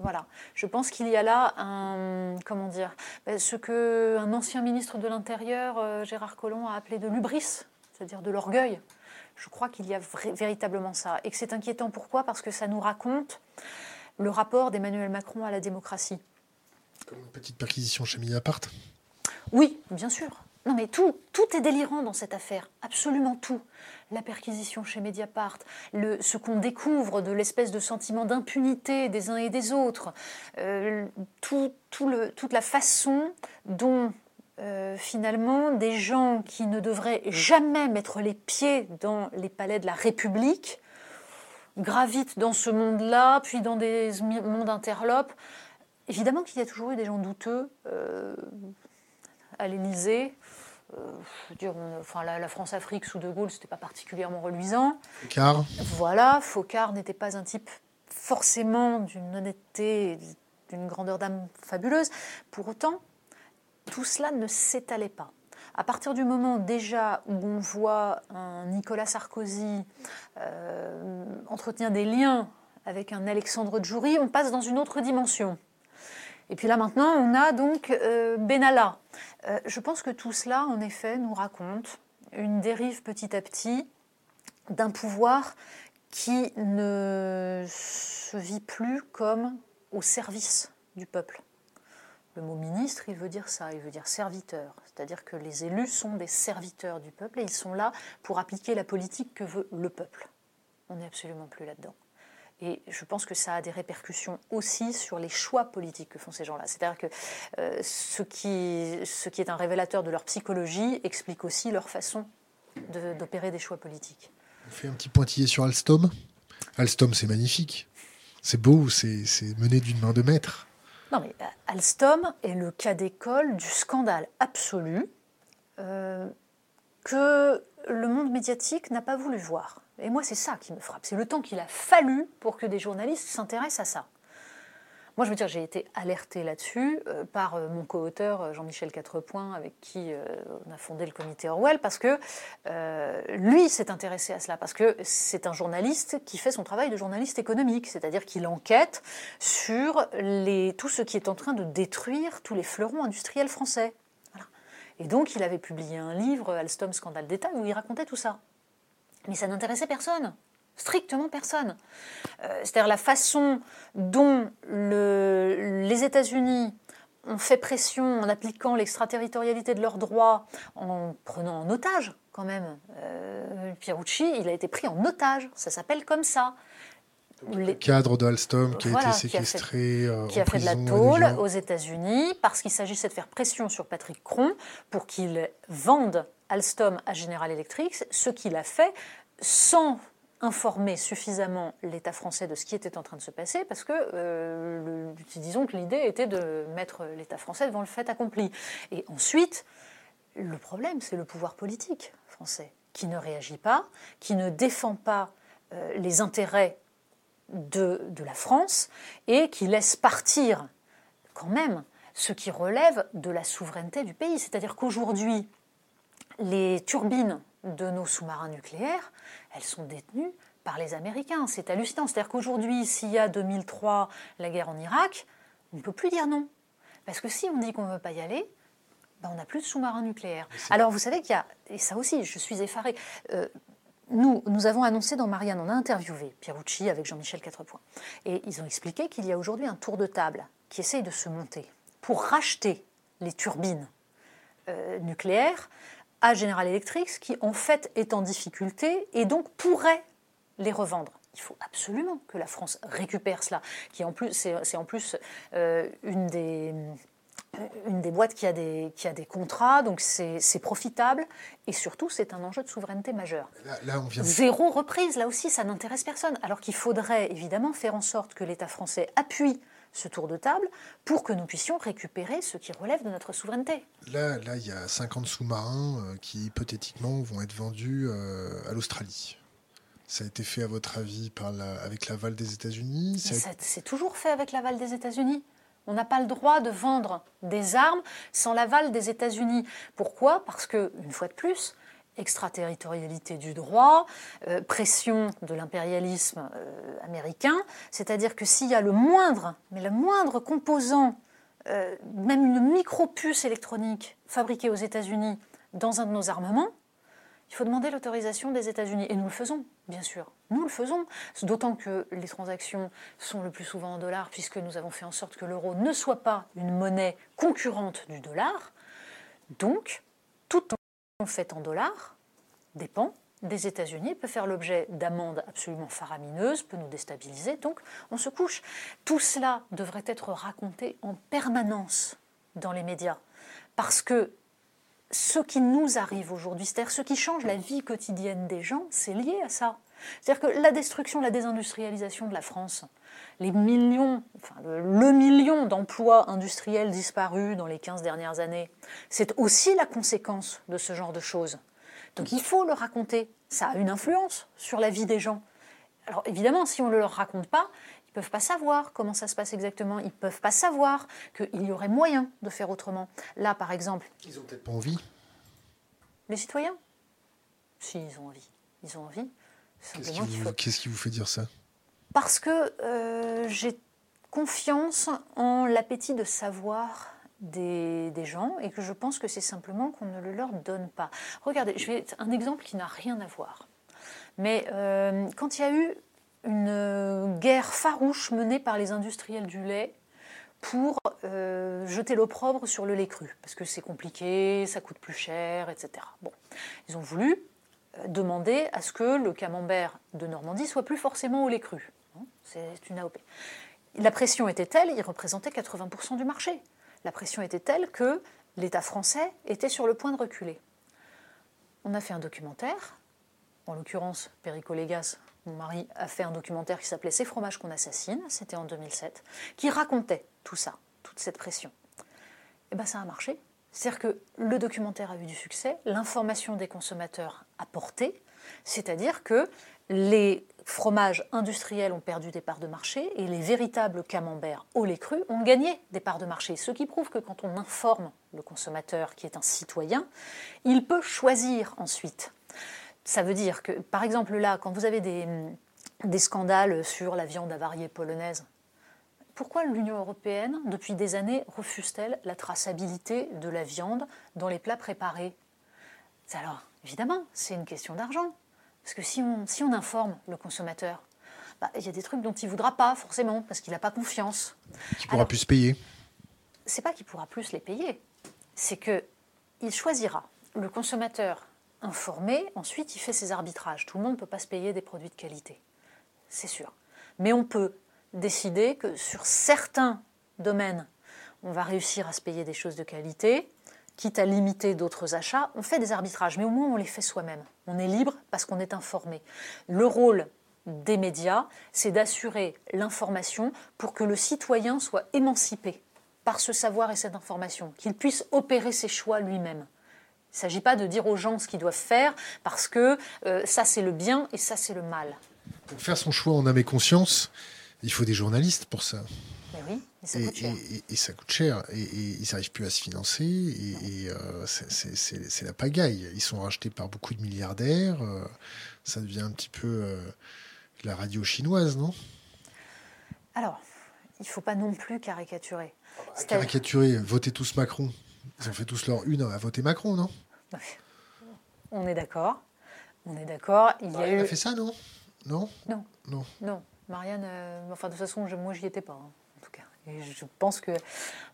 Voilà. Je pense qu'il y a là un comment dire ben, ce que un ancien ministre de l'Intérieur, euh, Gérard Collomb, a appelé de l'ubris, c'est-à-dire de l'orgueil. Je crois qu'il y a véritablement ça. Et que c'est inquiétant. Pourquoi? Parce que ça nous raconte le rapport d'Emmanuel Macron à la démocratie. Comme une petite perquisition chez Mediapart Oui, bien sûr. Non mais tout, tout est délirant dans cette affaire, absolument tout. La perquisition chez Mediapart, ce qu'on découvre de l'espèce de sentiment d'impunité des uns et des autres, euh, toute la façon dont euh, finalement des gens qui ne devraient jamais mettre les pieds dans les palais de la République gravitent dans ce monde-là, puis dans des mondes interlopes. Évidemment qu'il y a toujours eu des gens douteux euh, à l'Élysée. Euh, enfin, la, France-Afrique sous De Gaulle, c'était pas particulièrement reluisant. Focard. Voilà, Focard n'était pas un type forcément d'une honnêteté, d'une grandeur d'âme fabuleuse. Pour autant, tout cela ne s'étalait pas. À partir du moment déjà où on voit un Nicolas Sarkozy euh, entretenir des liens avec un Alexandre Djouri, on passe dans une autre dimension. Et puis là maintenant, on a donc euh, Benalla. Euh, je pense que tout cela, en effet, nous raconte une dérive petit à petit d'un pouvoir qui ne se vit plus comme au service du peuple. Le mot ministre, il veut dire ça, il veut dire serviteur. C'est-à-dire que les élus sont des serviteurs du peuple et ils sont là pour appliquer la politique que veut le peuple. On n'est absolument plus là-dedans. Et je pense que ça a des répercussions aussi sur les choix politiques que font ces gens-là. C'est-à-dire que euh, ce, qui, ce qui est un révélateur de leur psychologie explique aussi leur façon d'opérer des choix politiques. On fait un petit pointillé sur Alstom. Alstom, c'est magnifique. C'est beau, c'est mené d'une main de maître. Non, mais euh, Alstom est le cas d'école du scandale absolu euh, que le monde médiatique n'a pas voulu voir. Et moi, c'est ça qui me frappe. C'est le temps qu'il a fallu pour que des journalistes s'intéressent à ça. Moi, je veux dire, j'ai été alertée là-dessus euh, par euh, mon co-auteur euh, Jean-Michel Quatrepoint, avec qui on a fondé le comité Orwell, parce que lui s'est intéressé à cela, parce que c'est un journaliste qui fait son travail de journaliste économique, c'est-à-dire qu'il enquête sur tout ce qui est en train de détruire tous les fleurons industriels français. Et donc, il avait publié un livre, Alstom Scandale d'État, où il racontait tout ça. Mais ça n'intéressait personne strictement personne. Euh, c'est-à-dire la façon dont les États-Unis ont fait pression en appliquant l'extraterritorialité de leurs droits, en prenant en otage quand même. Euh, Pierucci, il a été pris en otage, ça s'appelle comme ça. Le cadre de Alstom qui a été séquestré. Qui a fait, de la tôle aux États-Unis parce qu'il s'agissait de faire pression sur Patrick Cron pour qu'il vende Alstom à General Electric, ce qu'il a fait sans informer suffisamment l'État français de ce qui était en train de se passer, parce que, euh, disons que l'idée était de mettre l'État français devant le fait accompli. Et ensuite, le problème, c'est le pouvoir politique français, qui ne réagit pas, qui ne défend pas euh, les intérêts de, de la France, et qui laisse partir quand même ce qui relève de la souveraineté du pays. C'est-à-dire qu'aujourd'hui, les turbines de nos sous-marins nucléaires, elles sont détenues par les Américains. C'est hallucinant. C'est-à-dire qu'aujourd'hui, s'il y a 2003 la guerre en Irak, on ne peut plus dire non. Parce que si on dit qu'on ne veut pas y aller, ben on n'a plus de sous-marins nucléaires. Alors vous savez qu'il y a, et ça aussi, je suis effarée, euh, nous, nous avons annoncé dans Marianne, on a interviewé Pierucci avec Jean-Michel Quatrepoint, et ils ont expliqué qu'il y a aujourd'hui un tour de table qui essaye de se monter pour racheter les turbines euh, nucléaires à General Electric, qui en fait est en difficulté et donc pourrait les revendre. Il faut absolument que la France récupère cela, qui en plus c'est en plus euh, une des une des boîtes qui a des, qui a des contrats, donc c'est profitable, et surtout c'est un enjeu de souveraineté majeur. Là, on vient... Zéro reprise, là aussi ça n'intéresse personne, alors qu'il faudrait évidemment faire en sorte que l'État français appuie ce tour de table pour que nous puissions récupérer ce qui relève de notre souveraineté. Là, là il y a 50 sous-marins euh, qui hypothétiquement vont être vendus euh, à l'Australie. Ça a été fait, à votre avis, par la, avec l'aval des États-Unis C'est toujours fait avec l'aval des États-Unis. On n'a pas le droit de vendre des armes sans l'aval des États-Unis. Pourquoi? Parce que, une fois de plus, extraterritorialité du droit, euh, pression de l'impérialisme euh, américain, c'est-à-dire que s'il y a le moindre, mais le moindre composant, euh, même une micro-puce électronique fabriquée aux États-Unis dans un de nos armements, il faut demander l'autorisation des États-Unis. Et nous le faisons, bien sûr. Nous le faisons. D'autant que les transactions sont le plus souvent en dollars, puisque nous avons fait en sorte que l'euro ne soit pas une monnaie concurrente du dollar. Donc, tout fait en dollars dépend des États-Unis, peut faire l'objet d'amendes absolument faramineuses, peut nous déstabiliser. Donc, on se couche. Tout cela devrait être raconté en permanence dans les médias. Parce que ce qui nous arrive aujourd'hui, c'est-à-dire ce qui change la vie quotidienne des gens, c'est lié à ça. C'est-à-dire que la destruction, la désindustrialisation de la France, les millions, enfin le, million d'emplois industriels disparus dans les 15 dernières années, c'est aussi la conséquence de ce genre de choses. Donc il faut le raconter. Ça a une influence sur la vie des gens. Alors évidemment, si on ne leur raconte pas, ils ne peuvent pas savoir comment ça se passe exactement. Ils ne peuvent pas savoir qu'il y aurait moyen de faire autrement. Là, par exemple. Ils n'ont peut-être pas envie. Les citoyens? Si, ils ont envie. Ils ont envie. Qu'est-ce qui, vous fait dire ça? Parce que euh, j'ai confiance en l'appétit de savoir des, gens et que je pense que c'est simplement qu'on ne le leur donne pas. Regardez, je vais un exemple qui n'a rien à voir. Mais euh, quand il y a eu une guerre farouche menée par les industriels du lait pour euh, jeter l'opprobre sur le lait cru, parce que c'est compliqué, ça coûte plus cher, etc. Bon, ils ont voulu demander à ce que le camembert de Normandie soit plus forcément au lait cru. C'est une AOP. La pression était telle, il représentait 80% du marché. La pression était telle que l'État français était sur le point de reculer. On a fait un documentaire, en l'occurrence Perico Légas, mon mari, a fait un documentaire qui s'appelait Ces fromages qu'on assassine, c'était en 2007, qui racontait tout ça, toute cette pression. Et eh bien ça a marché. C'est-à-dire que le documentaire a eu du succès, l'information des consommateurs a porté, c'est-à-dire que les fromages industriels ont perdu des parts de marché et les véritables camemberts au lait cru ont gagné des parts de marché. Ce qui prouve que quand on informe le consommateur qui est un citoyen, il peut choisir ensuite. Ça veut dire que, par exemple, là, quand vous avez des, des scandales sur la viande avariée polonaise, pourquoi l'Union européenne, depuis des années, refuse-t-elle la traçabilité de la viande dans les plats préparés? Alors, évidemment, c'est une question d'argent. Parce que si on, si on informe le consommateur, bah, il y a des trucs dont il ne voudra pas forcément, parce qu'il n'a pas confiance. Qui pourra plus se payer C'est pas qu'il pourra plus les payer, c'est qu'il choisira. Le consommateur informé, ensuite il fait ses arbitrages. Tout le monde ne peut pas se payer des produits de qualité, c'est sûr. Mais on peut décider que sur certains domaines, on va réussir à se payer des choses de qualité, quitte à limiter d'autres achats, on fait des arbitrages, mais au moins on les fait soi-même. On est libre parce qu'on est informé. Le rôle des médias, c'est d'assurer l'information pour que le citoyen soit émancipé par ce savoir et cette information, qu'il puisse opérer ses choix lui-même. Il ne s'agit pas de dire aux gens ce qu'ils doivent faire parce que euh, ça c'est le bien et ça c'est le mal. Pour faire son choix en âme et conscience, il faut des journalistes pour ça. Oui, et ça coûte cher. Et, ça coûte cher. Et, ils n'arrivent plus à se financer. Et, euh, c'est la pagaille. Ils sont rachetés par beaucoup de milliardaires. Euh, ça devient un petit peu euh, la radio chinoise, non? Alors, il ne faut pas non plus caricaturer. caricaturer, voter tous Macron. Ils ont fait tous leur une à voter Macron, non? On est d'accord. On est d'accord. Il a, a fait ça, non? Non? Non. Non. Non. Marianne, enfin de toute façon, je, moi j'y étais pas, hein. Je pense que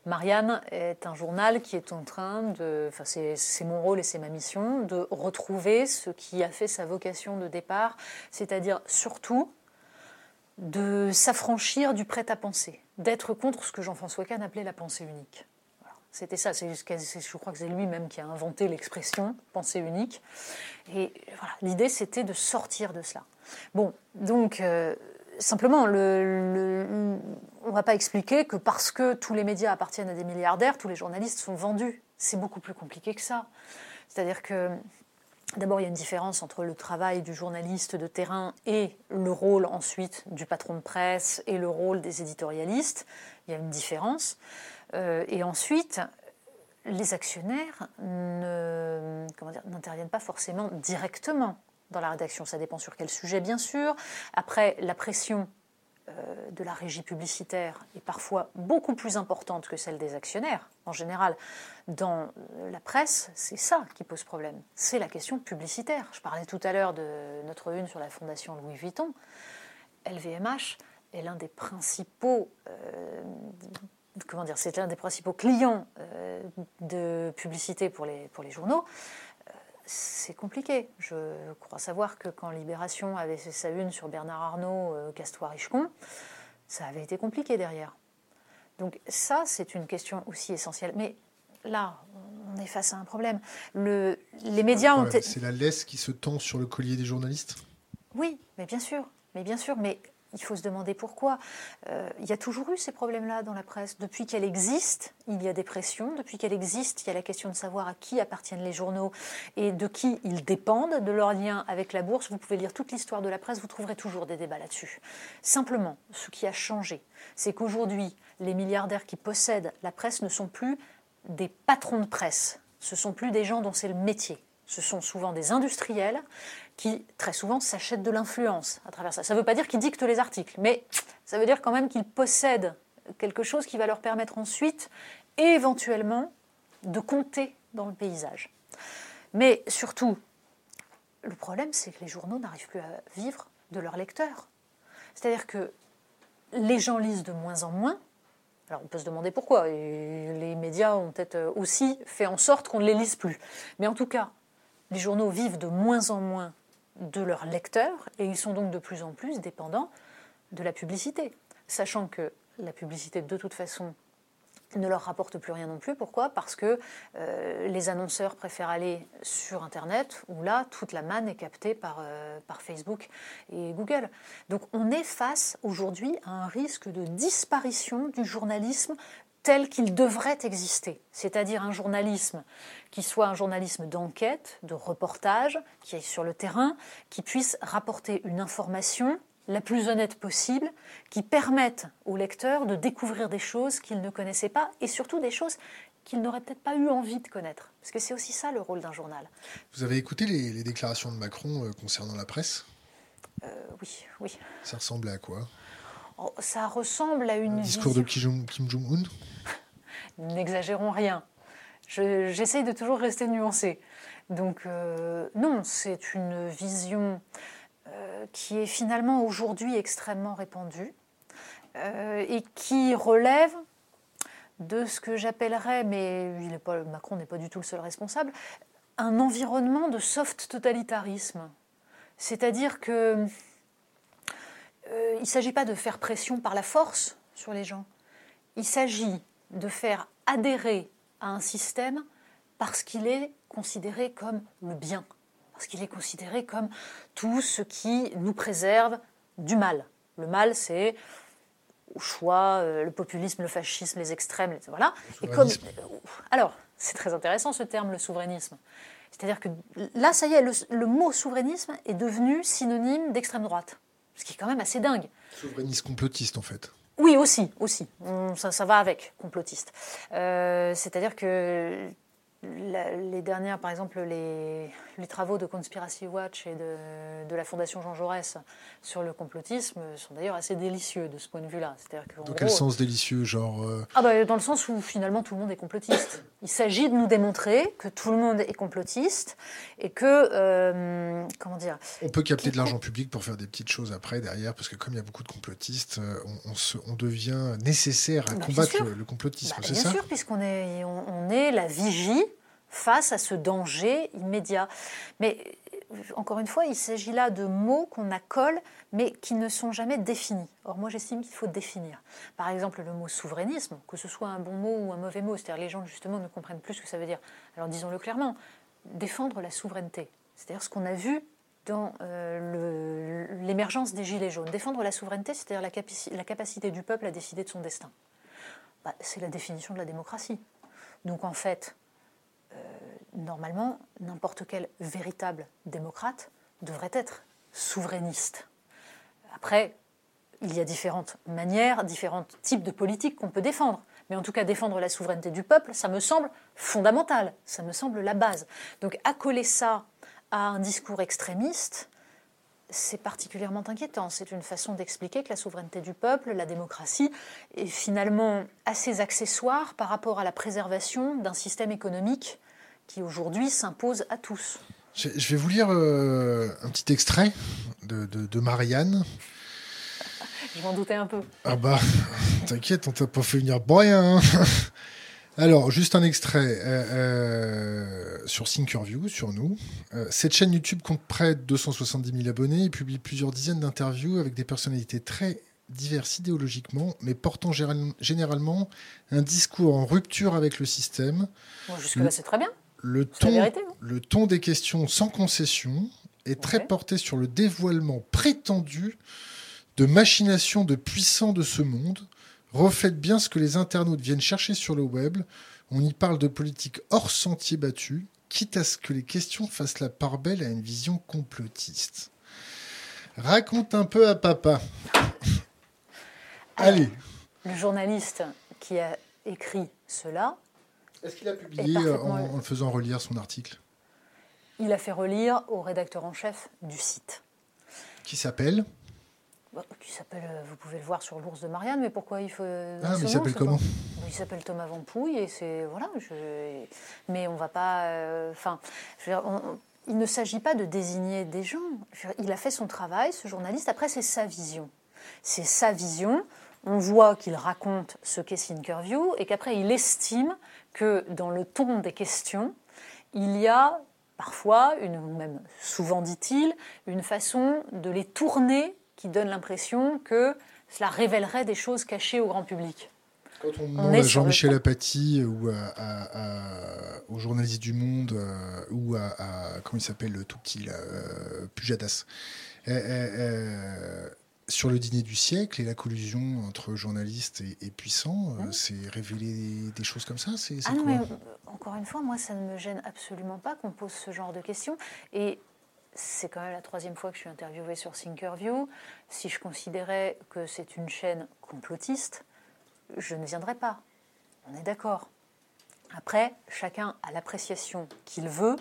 Marianne est un journal qui est en train de, enfin c'est mon rôle et c'est ma mission, de retrouver ce qui a fait sa vocation de départ, c'est-à-dire surtout de s'affranchir du prêt-à-penser, d'être contre ce que Jean-François Kahn appelait la pensée unique. C'était ça, c'est, je crois que c'est lui-même qui a inventé l'expression pensée unique. Et voilà, l'idée c'était de sortir de cela. Bon, donc euh, simplement, le, on ne va pas expliquer que parce que tous les médias appartiennent à des milliardaires, tous les journalistes sont vendus. C'est beaucoup plus compliqué que ça. C'est-à-dire que D'abord, il y a une différence entre le travail du journaliste de terrain et le rôle ensuite du patron de presse et le rôle des éditorialistes. Il y a une différence. Euh, et ensuite, les actionnaires n'interviennent pas forcément directement dans la rédaction. Ça dépend sur quel sujet, bien sûr. Après, la pression euh, de la régie publicitaire est parfois beaucoup plus importante que celle des actionnaires. En général, dans la presse, c'est ça qui pose problème. C'est la question publicitaire. Je parlais tout à l'heure de notre une sur la fondation Louis Vuitton. LVMH est l'un des principaux euh, comment dire, c'est l'un des principaux clients euh, de publicité pour les, pour les journaux c'est compliqué. Je crois savoir que quand Libération avait fait sa une sur Bernard Arnault, euh, Castois-Richecon, ça avait été compliqué derrière. Donc ça, c'est une question aussi essentielle. Mais là, on est face à un problème. Le, les médias ont... C'est la laisse qui se tend sur le collier des journalistes? Oui, mais bien sûr. Mais bien sûr, mais il faut se demander pourquoi. Euh, il y a toujours eu ces problèmes-là dans la presse. Depuis qu'elle existe, il y a des pressions. Depuis qu'elle existe, il y a la question de savoir à qui appartiennent les journaux et de qui ils dépendent, de leur lien avec la bourse. Vous pouvez lire toute l'histoire de la presse, vous trouverez toujours des débats là-dessus. Simplement, ce qui a changé, c'est qu'aujourd'hui, les milliardaires qui possèdent la presse ne sont plus des patrons de presse. Ce sont plus des gens dont c'est le métier. Ce sont souvent des industriels qui très souvent s'achètent de l'influence à travers ça. Ça ne veut pas dire qu'ils dictent les articles, mais ça veut dire quand même qu'ils possèdent quelque chose qui va leur permettre ensuite, éventuellement, de compter dans le paysage. Mais surtout, le problème, c'est que les journaux n'arrivent plus à vivre de leurs lecteurs. C'est-à-dire que les gens lisent de moins en moins. Alors on peut se demander pourquoi. Et les médias ont peut-être aussi fait en sorte qu'on ne les lise plus. Mais en tout cas, les journaux vivent de moins en moins de leurs lecteurs et ils sont donc de plus en plus dépendants de la publicité, sachant que la publicité, de toute façon, ne leur rapporte plus rien non plus. Pourquoi? Parce que euh, les annonceurs préfèrent aller sur Internet, où là, toute la manne est captée par, euh, par Facebook et Google. Donc on est face aujourd'hui à un risque de disparition du journalisme tel qu'il devrait exister, c'est-à-dire un journalisme qui soit un journalisme d'enquête, de reportage, qui est sur le terrain, qui puisse rapporter une information la plus honnête possible, qui permettent aux lecteurs de découvrir des choses qu'ils ne connaissaient pas et surtout des choses qu'ils n'auraient peut-être pas eu envie de connaître. Parce que c'est aussi ça le rôle d'un journal. Vous avez écouté les, déclarations de Macron euh, concernant la presse? Euh, Oui, oui. Ça ressemblait à quoi? Ça ressemble à une... discours de Kim Jong-un <laughs> N'exagérons rien. J'essaye de toujours rester nuancé. Donc euh, non, c'est une vision euh, qui est finalement aujourd'hui extrêmement répandu euh, et qui relève de ce que j'appellerais, mais il pas, Macron n'est pas du tout le seul responsable, un environnement de soft totalitarisme. C'est-à-dire que euh, il ne s'agit pas de faire pression par la force sur les gens. Il s'agit de faire adhérer à un système parce qu'il est considéré comme le bien parce qu'il est considéré comme tout ce qui nous préserve du mal. Le mal, c'est au choix, euh, le populisme, le fascisme, les extrêmes, voilà. Et comme, alors, c'est très intéressant ce terme, le souverainisme. C'est-à-dire que là, ça y est, le, mot souverainisme est devenu synonyme d'extrême droite, ce qui est quand même assez dingue. Souverainisme complotiste, en fait. Oui, aussi, aussi. Ça, ça va avec, complotiste. Euh, c'est-à-dire que les dernières, par exemple, les, travaux de Conspiracy Watch et de, la Fondation Jean Jaurès sur le complotisme sont d'ailleurs assez délicieux de ce point de vue-là. Dans quel sens délicieux genre euh, ah bah, Dans le sens où finalement tout le monde est complotiste. Il s'agit de nous démontrer que tout le monde est complotiste et que. Euh, comment dire On peut capter de l'argent public pour faire des petites choses après, derrière, parce que comme il y a beaucoup de complotistes, euh, on, devient nécessaire à bah, combattre le, complotisme, bah, c'est ça? Bien sûr, puisqu'on est, on est la vigie face à ce danger immédiat. Mais encore une fois, il s'agit là de mots qu'on accole, mais qui ne sont jamais définis. Or, moi, j'estime qu'il faut définir. Par exemple, le mot souverainisme, que ce soit un bon mot ou un mauvais mot, c'est-à-dire les gens, justement, ne comprennent plus ce que ça veut dire. Alors, disons-le clairement, défendre la souveraineté, c'est-à-dire ce qu'on a vu dans euh, l'émergence des Gilets jaunes. Défendre la souveraineté, c'est-à-dire la, capacité du peuple à décider de son destin. Bah, c'est la définition de la démocratie. Donc, en fait, euh, normalement, n'importe quel véritable démocrate devrait être souverainiste. Après, il y a différentes manières, différents types de politiques qu'on peut défendre. Mais en tout cas, défendre la souveraineté du peuple, ça me semble fondamental, ça me semble la base. Donc accoler ça à un discours extrémiste, c'est particulièrement inquiétant. C'est une façon d'expliquer que la souveraineté du peuple, la démocratie, est finalement assez accessoire par rapport à la préservation d'un système économique qui aujourd'hui s'impose à tous. Je vais vous lire euh, un petit extrait de, Marianne. <laughs> Je m'en doutais un peu. Ah bah, <laughs> t'inquiète, on t'a pas fait venir pour rien. Hein. <laughs> Alors, juste un extrait euh, euh, sur Thinkerview, sur nous. cette chaîne YouTube compte près de 270 000 abonnés et publie plusieurs dizaines d'interviews avec des personnalités très diverses idéologiquement, mais portant généralement un discours en rupture avec le système. Jusque-là, c'est très bien le ton, le ton des questions sans concession est très porté sur le dévoilement prétendu de machinations de puissants de ce monde. Reflète bien ce que les internautes viennent chercher sur le web. On y parle de politique hors sentier battu, quitte à ce que les questions fassent la part belle à une vision complotiste. Raconte un peu à papa. Allez. Le journaliste qui a écrit cela est-ce qu'il a publié euh, en, faisant relire son article? Il a fait relire au rédacteur en chef du site. Qui s'appelle? Bah, qui s'appelle, euh, vous pouvez le voir sur l'ours de Marianne, mais pourquoi il faut. Ah, mais il s'appelle comment? Il s'appelle Thomas Vampouille et c'est voilà. Mais on va pas. Euh, enfin, il ne s'agit pas de désigner des gens. il a fait son travail, ce journaliste. Après, c'est sa vision. C'est sa vision. On voit qu'il raconte ce qu'est Thinkerview et qu'après il estime que dans le ton des questions, il y a parfois, une, même souvent dit-il, une façon de les tourner qui donne l'impression que cela révélerait des choses cachées au grand public. Quand on demande à Jean-Michel Apathy ou à, aux journalistes du Monde euh, ou à, comment il s'appelle le tout petit là, euh, Pujadas, euh, euh, sur le dîner du siècle et la collusion entre journalistes et, puissants, c'est révéler des choses comme ça c'est, ah non, mais, Encore une fois, moi, ça ne me gêne absolument pas qu'on pose ce genre de questions. Et c'est quand même la troisième fois que je suis interviewée sur Thinkerview. Si je considérais que c'est une chaîne complotiste, je ne viendrais pas. On est d'accord. Après, chacun a l'appréciation qu'il veut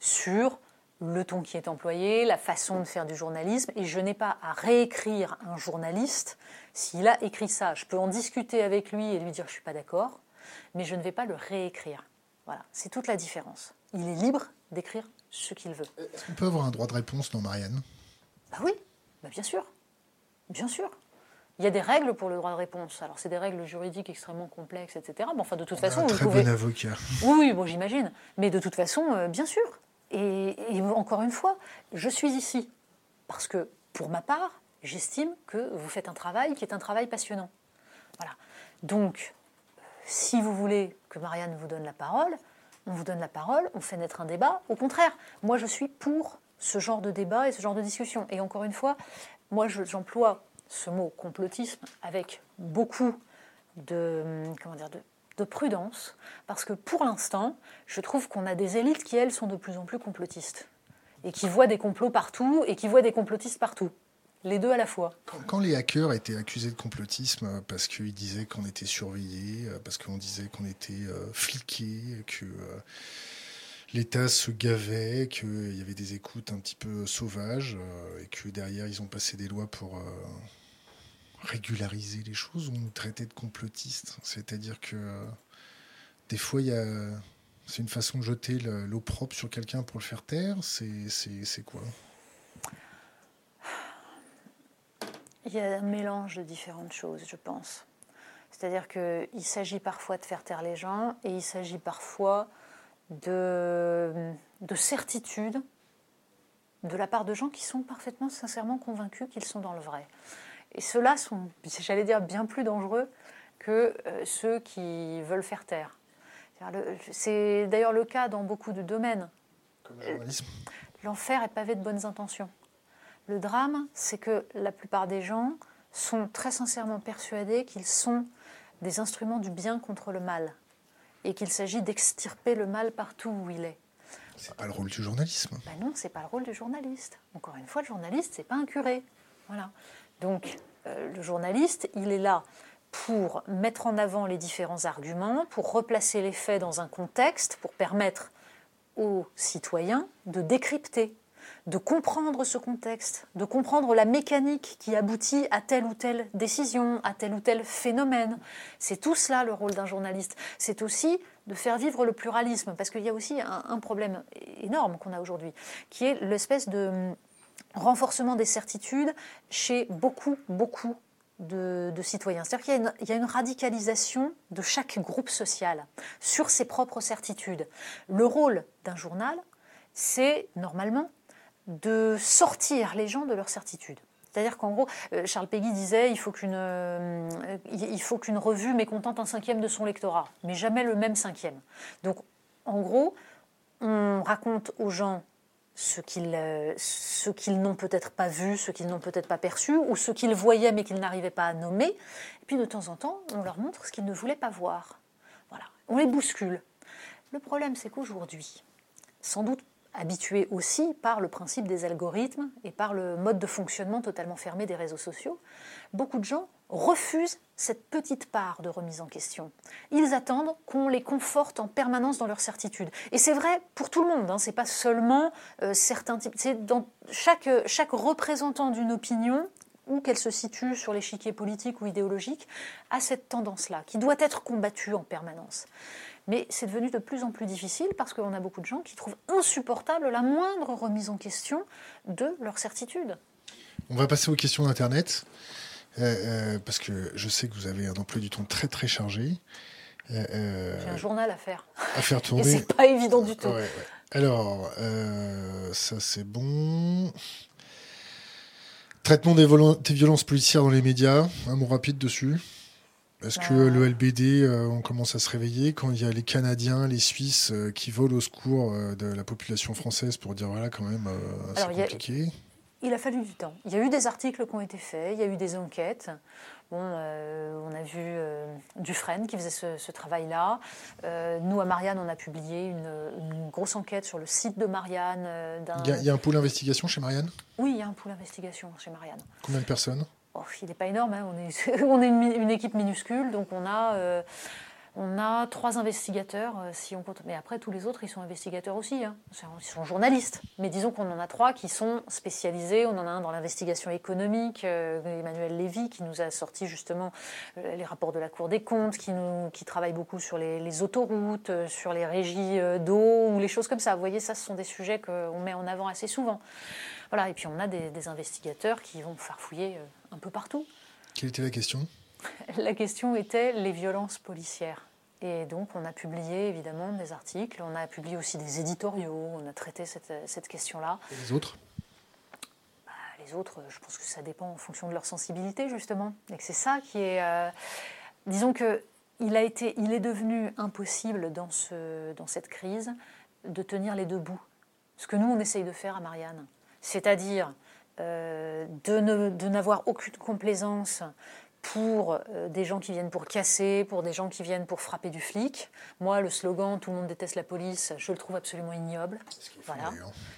sur le ton qui est employé, la façon de faire du journalisme, et je n'ai pas à réécrire un journaliste s'il a écrit ça. Je peux en discuter avec lui et lui dire je ne suis pas d'accord, mais je ne vais pas le réécrire. Voilà, c'est toute la différence. Il est libre d'écrire ce qu'il veut. Est-ce qu'on peut avoir un droit de réponse dans Marianne? Bah oui, bah bien sûr. Bien sûr. Il y a des règles pour le droit de réponse. Alors, c'est des règles juridiques extrêmement complexes, etc. Mais enfin, de toute façon, un très bon avocat. Oui, oui, bon, j'imagine. Mais de toute façon, euh, bien sûr. Et, encore une fois, je suis ici parce que, pour ma part, j'estime que vous faites un travail qui est un travail passionnant. Voilà. Donc, si vous voulez que Marianne vous donne la parole, on vous donne la parole, on fait naître un débat. Au contraire, moi je suis pour ce genre de débat et ce genre de discussion. Et encore une fois, moi j'emploie ce mot complotisme avec beaucoup de, comment dire, de, prudence, parce que pour l'instant, je trouve qu'on a des élites qui, elles, sont de plus en plus complotistes, et qui voient des complots partout, et qui voient des complotistes partout. Les deux à la fois. Quand les hackers étaient accusés de complotisme euh, parce qu'ils disaient qu'on était surveillés, euh, parce qu'on disait qu'on était euh, fliqués, que l'État se gavait, qu'il y avait des écoutes un petit peu sauvages, et que derrière ils ont passé des lois pour régulariser les choses ou nous traiter de complotistes. C'est-à-dire que des fois, a, c'est une façon de jeter l'eau propre sur quelqu'un pour le faire taire. C'est, quoi? Il y a un mélange de différentes choses, je pense. C'est-à-dire qu'il s'agit parfois de faire taire les gens et il s'agit parfois de, de certitude de la part de gens qui sont parfaitement, sincèrement convaincus qu'ils sont dans le vrai. Et ceux-là sont, j'allais dire, bien plus dangereux que euh, ceux qui veulent faire taire. C'est d'ailleurs le cas dans beaucoup de domaines. Comme le journalisme. L'enfer est pavé de bonnes intentions. Le drame, c'est que la plupart des gens sont très sincèrement persuadés qu'ils sont des instruments du bien contre le mal et qu'il s'agit d'extirper le mal partout où il est. C'est pas le rôle du journalisme. Ben non, c'est pas le rôle du journaliste. Encore une fois, le journaliste, c'est pas un curé. Voilà. Donc, euh, le journaliste, il est là pour mettre en avant les différents arguments, pour replacer les faits dans un contexte, pour permettre aux citoyens de décrypter, de comprendre ce contexte, de comprendre la mécanique qui aboutit à telle ou telle décision, à tel ou tel phénomène. C'est tout cela le rôle d'un journaliste. C'est aussi de faire vivre le pluralisme, parce qu'il y a aussi un problème énorme qu'on a aujourd'hui, qui est l'espèce de renforcement des certitudes chez beaucoup, beaucoup de, citoyens. C'est-à-dire qu'il y, a une radicalisation de chaque groupe social sur ses propres certitudes. Le rôle d'un journal, c'est normalement de sortir les gens de leurs certitudes. C'est-à-dire qu'en gros, euh, Charles Péguy disait il faut qu'une euh, il faut qu'une revue mécontente un cinquième de son lectorat, mais jamais le même cinquième. Donc, en gros, on raconte aux gens ce qu'ils n'ont peut-être pas vu, ce qu'ils n'ont peut-être pas perçu, ou ce qu'ils voyaient mais qu'ils n'arrivaient pas à nommer. Et puis de temps en temps, on leur montre ce qu'ils ne voulaient pas voir. Voilà, on les bouscule. Le problème, c'est qu'aujourd'hui, sans doute habitués aussi par le principe des algorithmes et par le mode de fonctionnement totalement fermé des réseaux sociaux, beaucoup de gens refusent cette petite part de remise en question. Ils attendent qu'on les conforte en permanence dans leur certitude. Et c'est vrai pour tout le monde, hein, c'est pas seulement euh, certains types. C'est dans chaque, chaque représentant d'une opinion, où qu'elle se situe sur l'échiquier politique ou idéologique, a cette tendance-là, qui doit être combattue en permanence. Mais c'est devenu de plus en plus difficile parce qu'on a beaucoup de gens qui trouvent insupportable la moindre remise en question de leur certitude. On va passer aux questions d'Internet. Euh, euh, parce que je sais que vous avez un emploi du temps très très chargé. Euh, J'ai un journal à faire. À faire <laughs> tourner. Et c'est pas évident du tout. Alors, ça c'est bon. Traitement des, des, violences policières dans les médias, un mot rapide dessus. Est-ce que bah. le LBD, euh, on commence à se réveiller quand il y a les Canadiens, les Suisses euh, qui volent au secours euh, de la population française pour dire voilà quand même c'est compliqué il a fallu du temps. Il y a eu des articles qui ont été faits, il y a eu des enquêtes. Bon, on a vu Dufresne qui faisait ce, travail-là. nous, à Marianne, on a publié une, grosse enquête sur le site de Marianne. il, y a, un pôle d'investigation chez Marianne? Oui, il y a un pôle d'investigation chez Marianne. Combien de personnes? Oh, il n'est pas énorme, hein. on est, <laughs> on est une, équipe minuscule, donc on a, euh, on a trois investigateurs, euh, si on compte. Mais après, tous les autres, ils sont investigateurs aussi, hein. ils sont journalistes. Mais disons qu'on en a trois qui sont spécialisés. On en a un dans l'investigation économique, euh, Emmanuel Lévy, qui nous a sorti justement les rapports de la Cour des comptes, qui, nous, qui travaille beaucoup sur les, les autoroutes, sur les régies d'eau ou les choses comme ça. Vous voyez, ça, ce sont des sujets qu'on met en avant assez souvent. Voilà, et puis on a des, investigateurs qui vont farfouiller euh, un peu partout. Quelle était la question? <laughs> La question était les violences policières. Et donc, on a publié évidemment des articles, on a publié aussi des éditoriaux, on a traité cette, question-là. Et les autres? Bah, Les autres, je pense que ça dépend en fonction de leur sensibilité, justement. Et que c'est ça qui est. Euh, disons que il, a été, il est devenu impossible dans, ce, dans cette crise de tenir les deux bouts. Ce que nous, on essaye de faire à Marianne c'est-à-dire euh, de n'avoir aucune complaisance pour euh, des gens qui viennent pour casser, pour des gens qui viennent pour frapper du flic. Moi, le slogan Tout le monde déteste la police, je le trouve absolument ignoble. Voilà.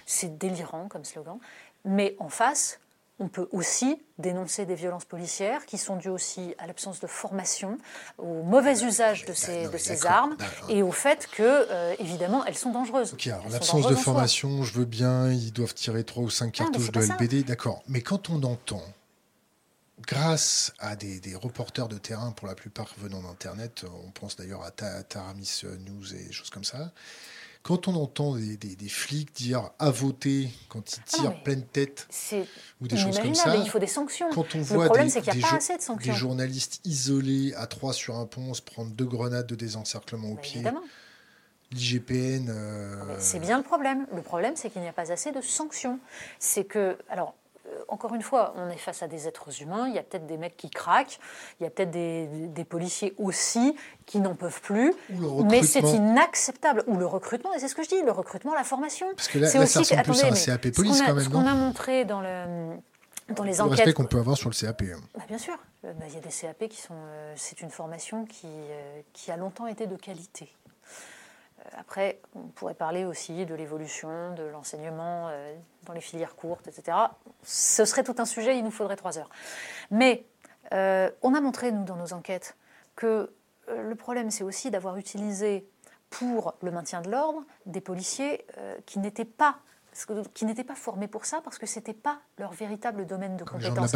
C'est délirant comme slogan. Mais en face, on peut aussi dénoncer des violences policières qui sont dues aussi à l'absence de formation, au mauvais usage de ces, de ces armes et au fait que, euh, évidemment, elles sont dangereuses. Ok, alors l'absence de formation, je veux bien, ils doivent tirer trois ou cinq cartouches de LBD, d'accord. Mais quand on entend, grâce à des, des, reporters de terrain, pour la plupart venant d'Internet, on pense d'ailleurs à Taramis News et des choses comme ça, quand on entend des, flics dire à voter quand ils ah tirent pleine tête ou des choses comme ça, il faut des sanctions. Quand on voit des, des, journalistes isolés à trois sur un pont se prendre deux grenades de désencerclement au pied, l'IGPN. Euh, c'est bien le problème. Le problème, c'est qu'il n'y a pas assez de sanctions. C'est que, alors, encore une fois, on est face à des êtres humains, il y a peut-être des mecs qui craquent, il y a peut-être des, policiers aussi qui n'en peuvent plus, mais c'est inacceptable. Ou le recrutement, et c'est ce que je dis, le recrutement, la formation. Parce que là, c'est aussi ça plus à un CAP police quand même, Ce qu'on a montré dans le... Dans les le enquêtes. respect qu'on peut avoir sur le CAP. Hein. Bah, bien sûr, euh, bah, il y a des CAP qui sont. Euh, c'est une formation qui, qui a longtemps été de qualité. Après, on pourrait parler aussi de l'évolution, de l'enseignement euh, dans les filières courtes, etc. Ce serait tout un sujet, il nous faudrait trois heures. Mais euh, on a montré, nous, dans nos enquêtes, que euh, le problème, c'est aussi d'avoir utilisé pour le maintien de l'ordre des policiers qui n'étaient pas qui n'étaient pas formés pour ça parce que ce n'était pas leur véritable domaine de compétence.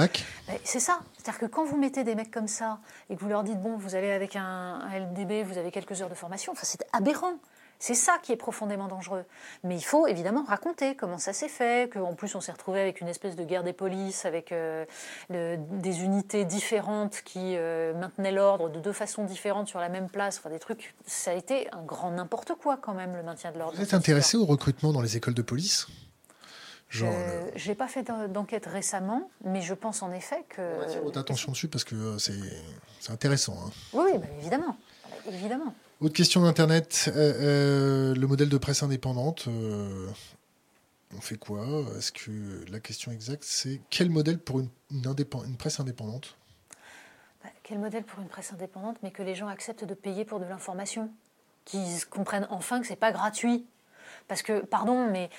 C'est ça. C'est-à-dire que quand vous mettez des mecs comme ça et que vous leur dites bon, vous allez avec un, un LDB, vous avez quelques heures de formation, enfin, c'est aberrant. C'est ça qui est profondément dangereux. Mais il faut évidemment raconter comment ça s'est fait, qu'en plus on s'est retrouvé avec une espèce de guerre des polices, avec euh, des unités différentes qui euh, maintenaient l'ordre de deux façons différentes sur la même place, enfin des trucs. Ça a été un grand n'importe quoi quand même le maintien de l'ordre. Vous êtes intéressé au recrutement dans les écoles de police? Genre, euh, Je n'ai pas fait d'enquête récemment, mais je pense en effet que. On va attention dessus parce que c'est intéressant. Hein. Oui, bah, évidemment. évidemment. Autre question d'Internet. Euh, euh, le modèle de presse indépendante, euh, on fait quoi? Est-ce que la question exacte, c'est quel modèle pour une, une, presse indépendante? Bah, Quel modèle pour une presse indépendante, mais que les gens acceptent de payer pour de l'information? Qu'ils comprennent enfin que c'est pas gratuit parce que, pardon, mais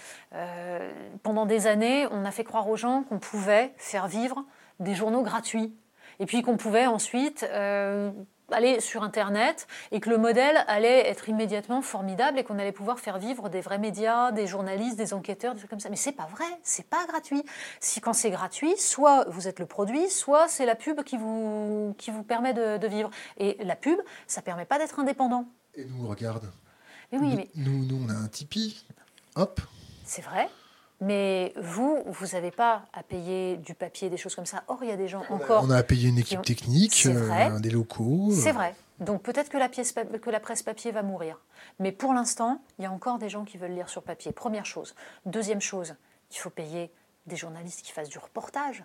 pendant des années, on a fait croire aux gens qu'on pouvait faire vivre des journaux gratuits. Et puis qu'on pouvait ensuite aller sur Internet et que le modèle allait être immédiatement formidable et qu'on allait pouvoir faire vivre des vrais médias, des journalistes, des enquêteurs, des trucs comme ça. Mais c'est pas vrai, c'est pas gratuit. Si quand c'est gratuit, soit vous êtes le produit, soit c'est la pub qui vous, qui vous permet de, vivre. Et la pub, ça permet pas d'être indépendant. Et nous, regarde. Mais oui, mais... Nous, nous, on a un Tipeee. Hop. C'est vrai. Mais vous, vous n'avez pas à payer du papier, des choses comme ça. Or, il y a des gens encore. On a à payer une équipe technique, euh, des locaux. C'est vrai. Donc peut-être que la, pièce, que la presse papier va mourir. Mais pour l'instant, il y a encore des gens qui veulent lire sur papier. Première chose. Deuxième chose, il faut payer des journalistes qui fassent du reportage.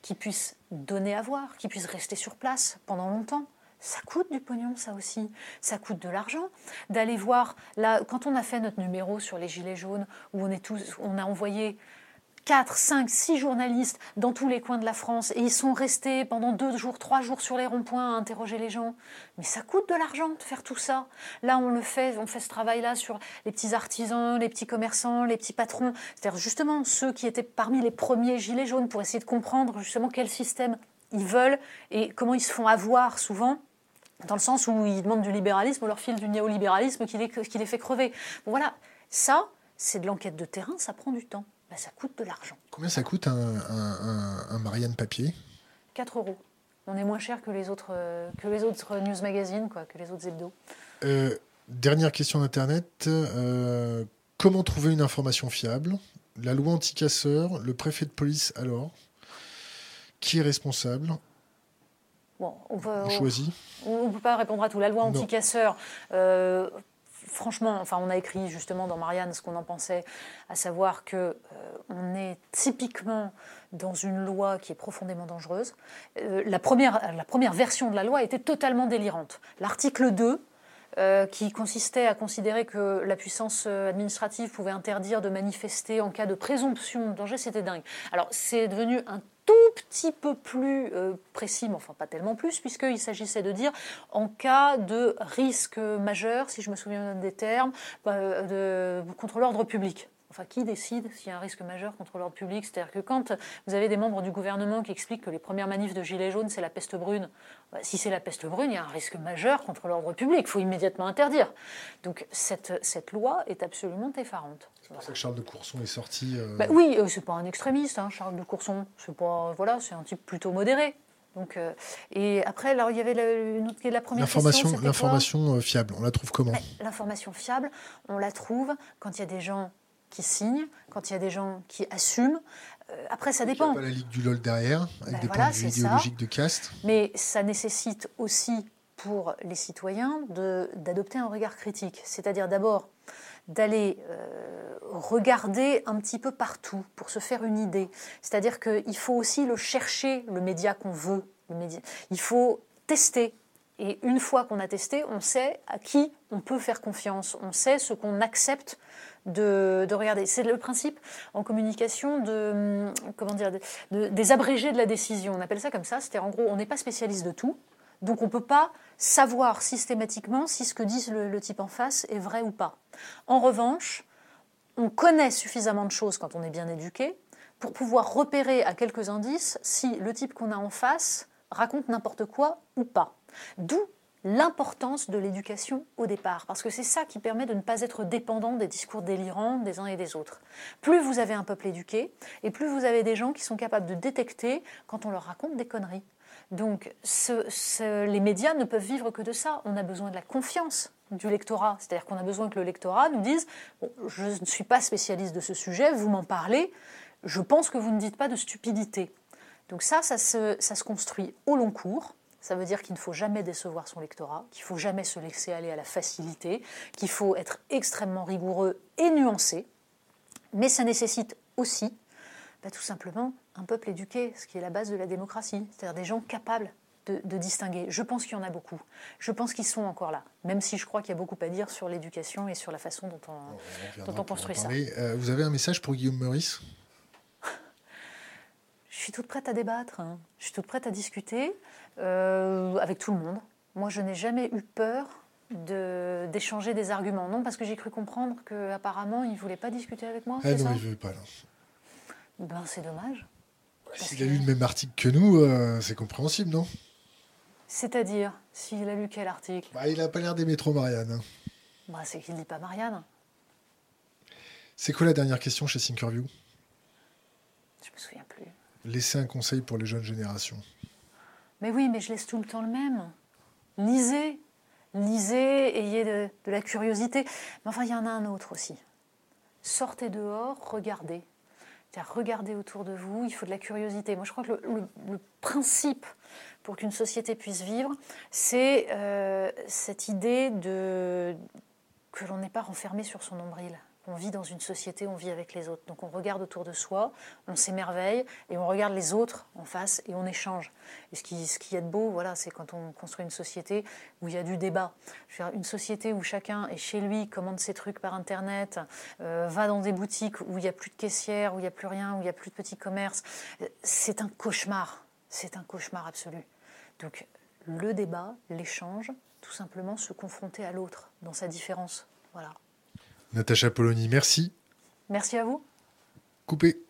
qui puissent donner à voir, qui puissent rester sur place pendant longtemps. Ça coûte du pognon, ça aussi. Ça coûte de l'argent. D'aller voir, là, quand on a fait notre numéro sur les Gilets jaunes, où on, est tous, on a envoyé 4, 5, 6 journalistes dans tous les coins de la France et ils sont restés pendant deux jours, trois jours sur les ronds-points à interroger les gens. Mais ça coûte de l'argent de faire tout ça. Là, on le fait, on fait ce travail-là sur les petits artisans, les petits commerçants, les petits patrons. C'est-à-dire justement ceux qui étaient parmi les premiers gilets jaunes pour essayer de comprendre justement quel système ils veulent et comment ils se font avoir souvent dans le sens où ils demandent du libéralisme, on leur file du néolibéralisme qui les, qui les fait crever. Bon, voilà, ça, c'est de l'enquête de terrain, ça prend du temps. Bah, ça coûte de l'argent. Combien ça coûte un, Marianne papier? 4 euros. On est moins cher que les autres, euh, que les autres news magazines, quoi, que les autres hebdos. Euh, dernière question d'Internet. Euh, comment trouver une information fiable? La loi anti-casseurs, le préfet de police alors? Qui est responsable? Bon, on, peut, choisit On ne peut pas répondre à tout. La loi anti-casseurs, franchement, enfin, on a écrit justement dans Marianne ce qu'on en pensait, à savoir que euh, on est typiquement dans une loi qui est profondément dangereuse. Euh, la, première, la première version de la loi était totalement délirante. L'article 2, euh, qui consistait à considérer que la puissance administrative pouvait interdire de manifester en cas de présomption de danger, c'était dingue. Alors c'est devenu un petit peu plus euh, précis, mais enfin pas tellement plus, puisqu'il s'agissait de dire en cas de risque majeur, si je me souviens des termes, euh, de, contre l'ordre public. Enfin, qui décide s'il y a un risque majeur contre l'ordre public? C'est-à-dire que quand vous avez des membres du gouvernement qui expliquent que les premières manifs de Gilets jaunes, c'est la peste brune, bah, si c'est la peste brune, il y a un risque majeur contre l'ordre public, il faut immédiatement interdire. Donc cette, cette loi est absolument effarante. C'est pour ça que Charles de Courson est sorti. Euh, bah, oui, euh, c'est pas un extrémiste, hein, Charles de Courson. C'est pas, voilà, c'est un type plutôt modéré. Donc, euh, et après, alors, il y avait la, la première question. L'information fiable, on la trouve comment? L'information fiable, on la trouve quand il y a des gens qui signent, quand il y a des gens qui assument. Euh, après, ça dépend. Il n'y a pas la Ligue du LOL derrière, avec ben des points de vue idéologiques de caste. Mais ça nécessite aussi pour les citoyens d'adopter un regard critique. C'est-à-dire d'abord d'aller euh, regarder un petit peu partout pour se faire une idée. C'est-à-dire qu'il faut aussi le chercher, le média qu'on veut. Le média. Il faut tester. Et une fois qu'on a testé, on sait à qui on peut faire confiance, on sait ce qu'on accepte de, regarder. C'est le principe en communication de, comment dire, des abrégés de la décision. On appelle ça comme ça. C'est-à-dire, en gros, on n'est pas spécialiste de tout. Donc on ne peut pas savoir systématiquement si ce que dit le, type en face est vrai ou pas. En revanche, on connaît suffisamment de choses quand on est bien éduqué pour pouvoir repérer à quelques indices si le type qu'on a en face raconte n'importe quoi ou pas. D'où l'importance de l'éducation au départ, parce que c'est ça qui permet de ne pas être dépendant des discours délirants des uns et des autres. Plus vous avez un peuple éduqué, et plus vous avez des gens qui sont capables de détecter quand on leur raconte des conneries. Donc les médias ne peuvent vivre que de ça. On a besoin de la confiance du lectorat, c'est-à-dire qu'on a besoin que le lectorat nous dise je ne suis pas spécialiste de ce sujet, vous m'en parlez, je pense que vous ne dites pas de stupidité. Donc ça, ça se construit au long cours. Ça veut dire qu'il ne faut jamais décevoir son lectorat, qu'il ne faut jamais se laisser aller à la facilité, qu'il faut être extrêmement rigoureux et nuancé. Mais ça nécessite aussi, bah, tout simplement, un peuple éduqué, ce qui est la base de la démocratie, c'est-à-dire des gens capables de, distinguer. Je pense qu'il y en a beaucoup. Je pense qu'ils sont encore là, même si je crois qu'il y a beaucoup à dire sur l'éducation et sur la façon dont on, dont on construit ça. Euh, vous avez un message pour Guillaume Meurice? Je suis toute prête à débattre, hein. je suis toute prête à discuter. Euh, avec tout le monde. Moi, je n'ai jamais eu peur d'échanger des arguments. Non, parce que j'ai cru comprendre qu'apparemment, il ne voulait pas discuter avec moi. Ah non, il ne veut pas. Ben, c'est dommage. S'il a lu le même article que nous, euh, c'est compréhensible, non? C'est-à-dire, s'il a lu quel article? Bah, Il n'a pas l'air d'aimer trop Marianne. Hein. Bah, c'est qu'il ne dit pas Marianne. C'est quoi la dernière question chez Thinkerview? Je me souviens plus. Laissez un conseil pour les jeunes générations. Mais oui, mais je laisse tout le temps le même. Lisez, lisez, ayez de, la curiosité. Mais enfin, il y en a un autre aussi. Sortez dehors, regardez. Regardez autour de vous, il faut de la curiosité. Moi, je crois que le, principe pour qu'une société puisse vivre, c'est euh, cette idée de que l'on n'est pas renfermé sur son nombril. On vit dans une société, on vit avec les autres. Donc on regarde autour de soi, on s'émerveille et on regarde les autres en face et on échange. Et ce qui, ce qui est de beau, voilà, c'est quand on construit une société où il y a du débat. une société où chacun est chez lui, commande ses trucs par Internet, euh, va dans des boutiques où il n'y a plus de caissières, où il n'y a plus rien, où il n'y a plus de petits commerces. C'est un cauchemar. C'est un cauchemar absolu. Donc le débat, l'échange, tout simplement se confronter à l'autre dans sa différence. Voilà. Natacha Polony, merci. Merci à vous. Coupé.